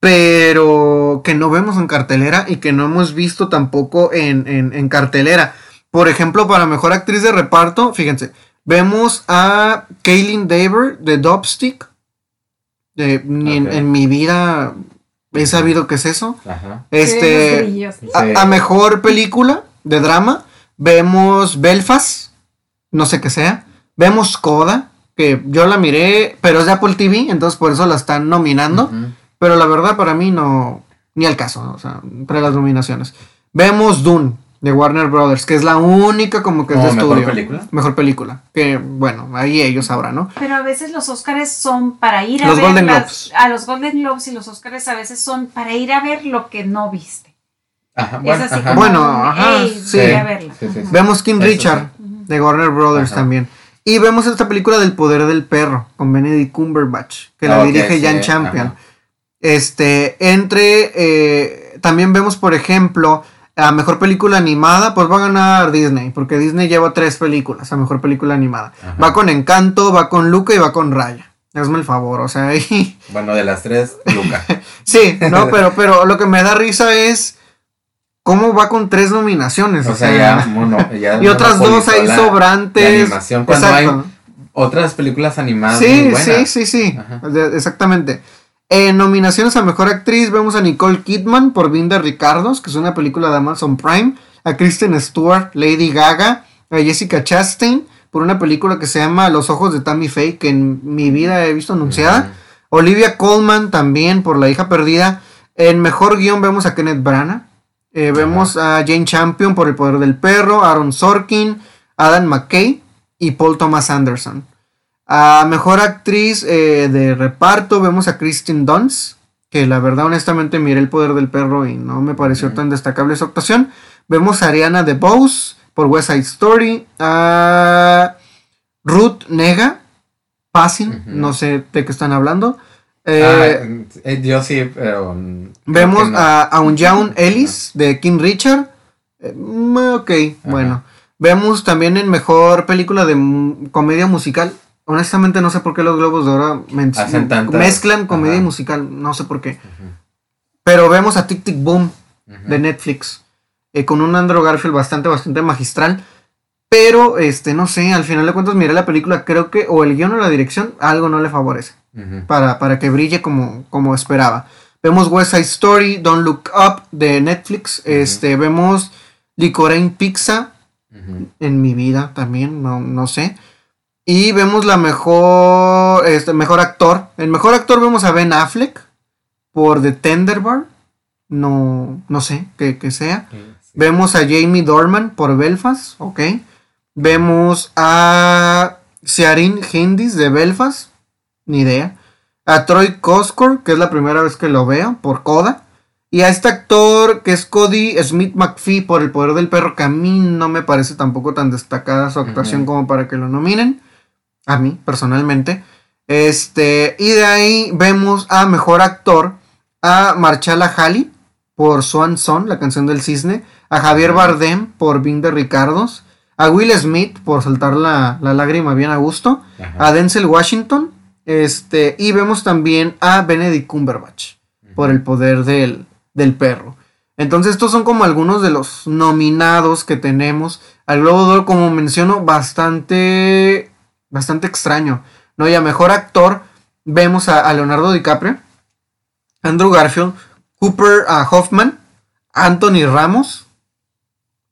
pero que no vemos en cartelera y que no hemos visto tampoco en, en- en cartelera. Por ejemplo, para mejor actriz de reparto, fíjense, vemos a Kaylin Dever de Dopstick. Eh, ni en, mi vida he sabido qué es eso. Ajá. Este, Sí, a, a mejor película de drama, vemos Belfast, no sé qué sea. Vemos Coda, que yo la miré, pero es de Apple TV, entonces por eso la están nominando. Pero la verdad para mí no, ni al caso, ¿no? o sea, entre las nominaciones. Vemos Dune de Warner Brothers, que es la única como que es de ¿Como mejor estudio. película? Mejor película. Que bueno, ahí ellos sabrán, ¿no? Pero a veces los Oscars son para ir a Los ver Golden las- Globes. a los Golden Globes y los Oscars a veces son para ir a ver lo que no viste. Ajá, es bueno, así ajá. como Bueno, un, ajá, "Ey, sí. voy a verla". Sí, sí, sí. Vemos King Eso Richard de Warner Brothers Ajá. también. Y vemos esta película del poder del perro con Benedict Cumberbatch, que la dirige sí, Jan Champion. ajá. Este, entre, eh, también vemos, por ejemplo, a mejor película animada, pues va a ganar Disney, porque Disney lleva tres películas a mejor película animada. Ajá. Va con Encanto, va con Luca y va con Raya. Hazme el favor, o sea, ahí. Bueno, de las tres, Luca. Sí, no, pero, pero lo que me da risa es cómo va con tres nominaciones. O sea, ya, mono, ya y otras dos ahí sobrantes. animación cuando Exacto. hay otras películas animadas Sí, sí, buenas. sí, sí. Ajá. Exactamente. En nominaciones a mejor actriz vemos a Nicole Kidman por Vinda Ricardos, que es una película de Amazon Prime, a Kristen Stewart, Lady Gaga, a Jessica Chastain por una película que se llama Los ojos de Tammy Faye, que en mi vida he visto anunciada. Olivia Colman también por La hija perdida. En mejor guion vemos a Kenneth Branagh. Eh, vemos a Jane Champion por El poder del perro, Aaron Sorkin, Adam McKay y Paul Thomas Anderson. A mejor actriz eh, de reparto vemos a Kristen Dunst, que la verdad honestamente miré El poder del perro y no me pareció tan destacable su actuación. Vemos a Ariana DeBose por West Side Story, a Ruth Nega, Passing, no sé de qué están hablando. Ah, Eh, eh, yo sí, pero. mm, Vemos no. a, a un Jaun Ellis de King Richard. Eh, ok, bueno. Vemos también en mejor película de comedia musical. Honestamente no sé por qué los Globos de Oro tantas- mezclan comedia y musical. No sé por qué. Pero vemos a Tic Tic Boom de Netflix. eh, con un Andrew Garfield bastante, bastante magistral. Pero, este, no sé, al final de cuentas miré la película, creo que o el guion o la dirección, algo no le favorece para, para que brille como, como esperaba. Vemos West Side Story, Don't Look Up de Netflix. Este, vemos Licoraine Pizza en mi vida también, no, no sé. Y vemos la mejor, este, mejor actor. El mejor actor vemos a Ben Affleck por The Tender Bar. no, no sé qué, qué sea. Sí. Vemos a Jamie Dorman por Belfast, ok. Vemos a Searin Hindis de Belfast, ni idea. A Troy Coscore, que es la primera vez que lo veo, por Coda. Y a este actor que es Cody Smith McPhee por El Poder del Perro, que a mí no me parece tampoco tan destacada su actuación como para que lo nominen. A mí, personalmente. Este, y de ahí vemos a Mejor Actor a Marchala Halley por Swan Song, la canción del cisne. A Javier Bardem por Bing de Ricardos. A Will Smith por soltar la, la lágrima bien a gusto. Ajá. A Denzel Washington. Este, y vemos también a Benedict Cumberbatch por el poder del, del perro. Entonces, estos son como algunos de los nominados que tenemos. Al Globo de Oro, como menciono, bastante, bastante extraño. ¿no? Y a mejor actor, vemos a, a Leonardo DiCaprio, Andrew Garfield, Cooper ah, Hoffman, Anthony Ramos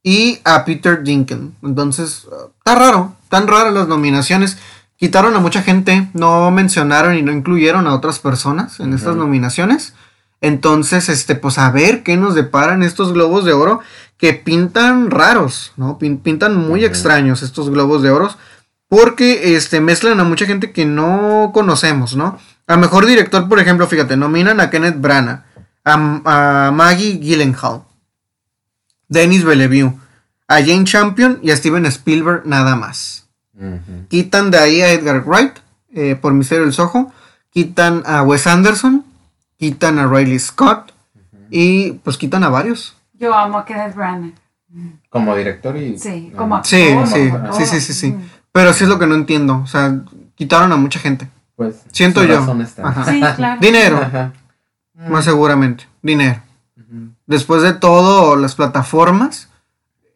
y a Peter Dinklage. Entonces, está raro, tan raras las nominaciones. Quitaron a mucha gente, no mencionaron y no incluyeron a otras personas en estas nominaciones. Entonces, este, pues a ver qué nos deparan estos globos de oro que pintan raros, ¿no? Pin- pintan muy extraños estos globos de oro porque este, mezclan a mucha gente que no conocemos, ¿no? A mejor director, por ejemplo, fíjate, nominan a Kenneth Branagh, a, a Maggie Gyllenhaal, Denis Villeneuve, a Jane Champion y a Steven Spielberg nada más. Quitan de ahí a Edgar Wright eh, por Misterio del Soho, quitan a Wes Anderson, quitan a Riley Scott y pues quitan a varios. Yo amo a Kenneth Branagh. Como director y. Sí, como actor. Sí, sí, sí, sí, sí. Mm. Pero sí es lo que no entiendo, o sea, quitaron a mucha gente. Pues. Siento yo. razón está. Ajá. Sí, claro. Dinero, Ajá. más seguramente, dinero. Ujú. Después de todo, las plataformas,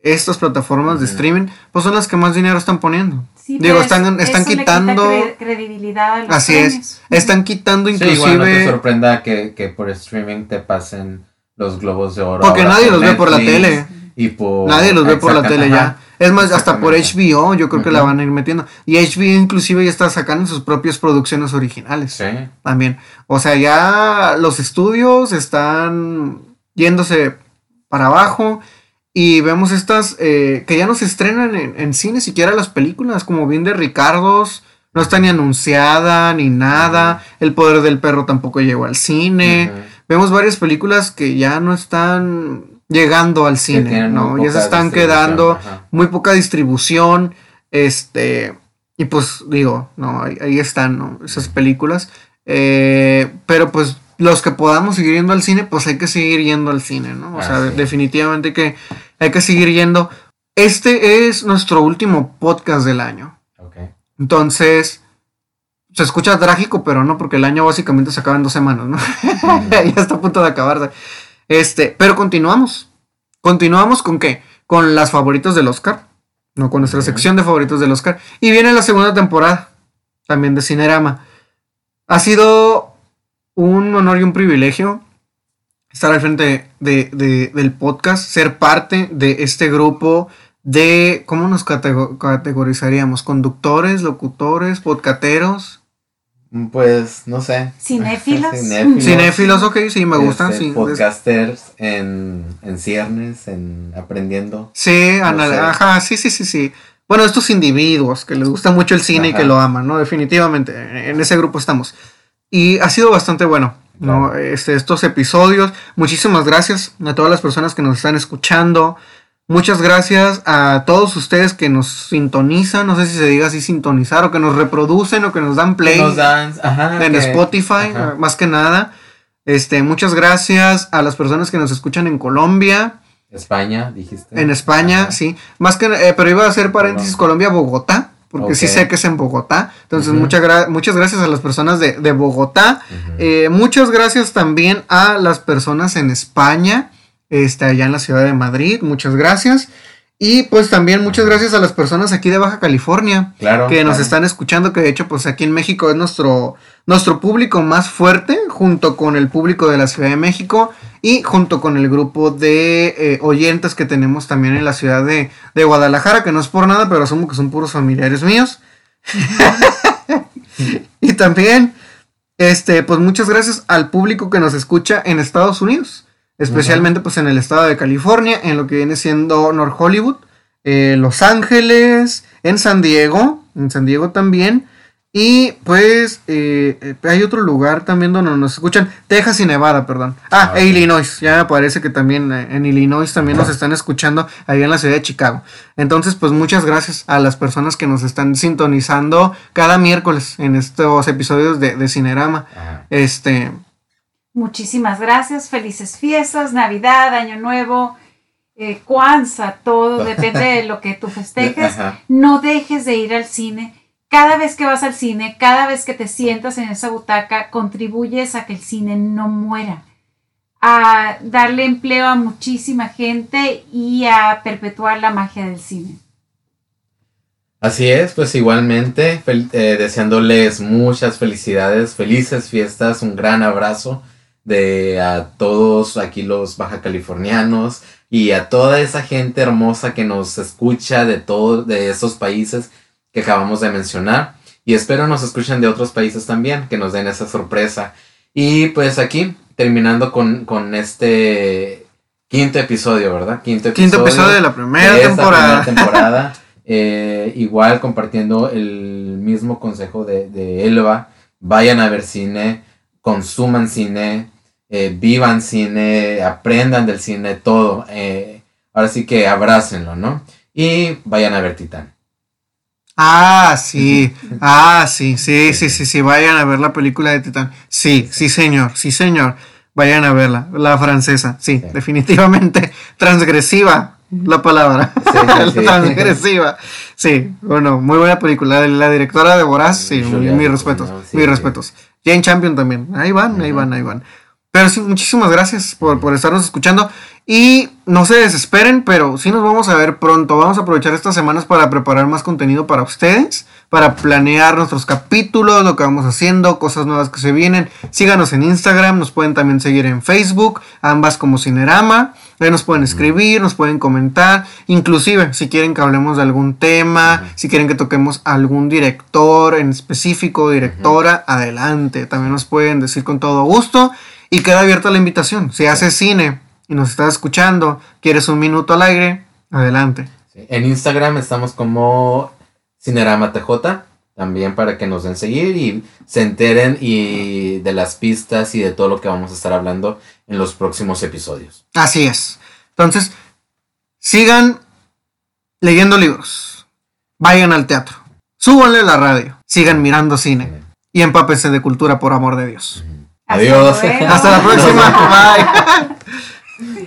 estas plataformas de Ujú. streaming, pues son las que más dinero están poniendo. Sí, Digo, pero están, es- están eso le quita quitando... cre- credibilidad a los Así premios. es. Están quitando Sí, igual no te inclusive... sorprenda que, que por streaming te pasen los globos de oro. porque nadie los ve por la Netflix tele. Y por. Nadie los ve por la tele ya. Es más, hasta por. HBO yo creo que la van a ir metiendo. Y HBO inclusive ya está sacando sus propias producciones originales. Sí. También. O sea, ya los estudios están yéndose para abajo. Y vemos estas eh, que ya no se estrenan en, en cine, siquiera las películas, como bien de Ricardos. No está ni anunciada ni nada. El poder del perro tampoco llegó al cine. Vemos varias películas que ya no están llegando al cine, ¿no? Ya se están quedando ajá. muy poca distribución, este, y pues digo, no, ahí, ahí están, ¿no? Esas películas, Eh, pero pues los que podamos seguir yendo al cine, pues hay que seguir yendo al cine, ¿no? O Ah, sea, sí. definitivamente que hay que seguir yendo. Este es nuestro último podcast del año, Ok. entonces... Se escucha trágico, pero no, porque el año básicamente se acaba en dos semanas, ¿no? ya está a punto de acabarse. Este, pero continuamos. Continuamos con qué? Con las favoritas del Oscar. No, con nuestra sección de favoritos del Oscar. Y viene la segunda temporada. También de Cinerama. Ha sido un honor y un privilegio estar al frente de- de- del podcast, ser parte de este grupo de, ¿cómo nos catego- categorizaríamos? ¿Conductores, locutores, podcateros? Pues, no sé. ¿Cinéfilos? Cinéfilos. Cinéfilos, ok, sí, me gustan, Este, sí. Podcasters en, en ciernes, en aprendiendo. Sí, No anal- sé. ajá, sí, sí, sí, sí. Bueno, estos individuos que les gusta mucho el cine y que lo aman, ¿no? Definitivamente, en ese grupo estamos. Y ha sido bastante bueno, ¿no? Claro. Este, estos episodios. Muchísimas gracias a todas las personas que nos están escuchando. Muchas gracias a todos ustedes que nos sintonizan, no sé si se diga así sintonizar, o que nos reproducen, o que nos dan play Nos dan, ajá, en que- Spotify, ajá. más que nada. Este, muchas gracias a las personas que nos escuchan en Colombia, España, dijiste. en España, Ajá. sí. Más que, eh, pero iba a hacer paréntesis Colombia, Bogotá, porque sí sé que es en Bogotá. Entonces, muchas, gra- muchas gracias a las personas de, de Bogotá. Eh, muchas gracias también a las personas en España, este, allá en la ciudad de Madrid. Muchas gracias. Y pues también muchas gracias a las personas aquí de Baja California claro. que nos claro. están escuchando, que de hecho pues aquí en México es nuestro, nuestro público más fuerte, junto con el público de la Ciudad de México y junto con el grupo de eh, oyentes que tenemos también en la ciudad de, de Guadalajara, que no es por nada, pero asumo que son puros familiares míos. y también, este, pues muchas gracias al público que nos escucha en Estados Unidos. Especialmente pues en el estado de California, en lo que viene siendo North Hollywood, eh, Los Ángeles, en San Diego, en San Diego también. Y pues eh, eh, hay otro lugar también donde nos escuchan, Texas y Nevada, perdón. Ah, Ah, e. Illinois, ya me parece que también eh, en Illinois también nos están escuchando ahí en la ciudad de Chicago. Entonces, pues muchas gracias a las personas que nos están sintonizando cada miércoles en estos episodios de, de Cinerama. Ajá. Este, Muchísimas gracias, felices fiestas, Navidad, Año Nuevo, eh, Kwanzaa, todo, depende de lo que tú festejes. Ajá. No dejes de ir al cine. Cada vez que vas al cine, cada vez que te sientas en esa butaca, contribuyes a que el cine no muera, a darle empleo a muchísima gente y a perpetuar la magia del cine. Así es, pues igualmente, eh, deseándoles muchas felicidades, felices fiestas, un gran abrazo de a todos aquí los baja californianos y a toda esa gente hermosa que nos escucha de todos de esos países que acabamos de mencionar y espero nos escuchen de otros países también, que nos den esa sorpresa. Y pues aquí, terminando con, con este quinto episodio, ¿verdad? Quinto quinto episodio de la primera de temporada. primera temporada. Eh, igual compartiendo el mismo consejo de, de Elba. Vayan a ver cine, consuman cine, eh, vivan cine, aprendan del cine, todo. Eh, ahora sí que abrácenlo, ¿no? Y vayan a ver Titán. Ah, sí. Ah, sí, sí, sí, sí, sí. Vayan a ver la película de Titán. Sí, sí, señor, sí, señor. Vayan a verla. La francesa, sí, Sí. definitivamente. Transgresiva, la palabra. Sí. Transgresiva. Sí, bueno, muy buena película. La, directora de Boraz, sí, Julia mis respetos. mis sí. Respetos. Jane Champion también. Ahí van, ahí Ujú. van, ahí van. Pero sí, muchísimas gracias por, por estarnos escuchando. Y no se desesperen, pero sí nos vamos a ver pronto. Vamos a aprovechar estas semanas para preparar más contenido para ustedes, para planear nuestros capítulos, lo que vamos haciendo, cosas nuevas que se vienen. Síganos en Instagram, nos pueden también seguir en Facebook, ambas como Cinerama. Ahí nos pueden escribir, nos pueden comentar, inclusive si quieren que hablemos de algún tema, si quieren que toquemos algún director en específico, directora, adelante. También nos pueden decir con todo gusto y queda abierta la invitación. Si haces cine y nos estás escuchando, quieres un minuto al aire, adelante. Sí. En Instagram estamos como Cinerama TJ, también para que nos den seguir y se enteren y de las pistas y de todo lo que vamos a estar hablando en los próximos episodios. Así es. Entonces, sigan leyendo libros, vayan al teatro, súbanle la radio, sigan mirando cine y empápense de cultura por amor de Dios. Adiós. Hasta la próxima. Bye.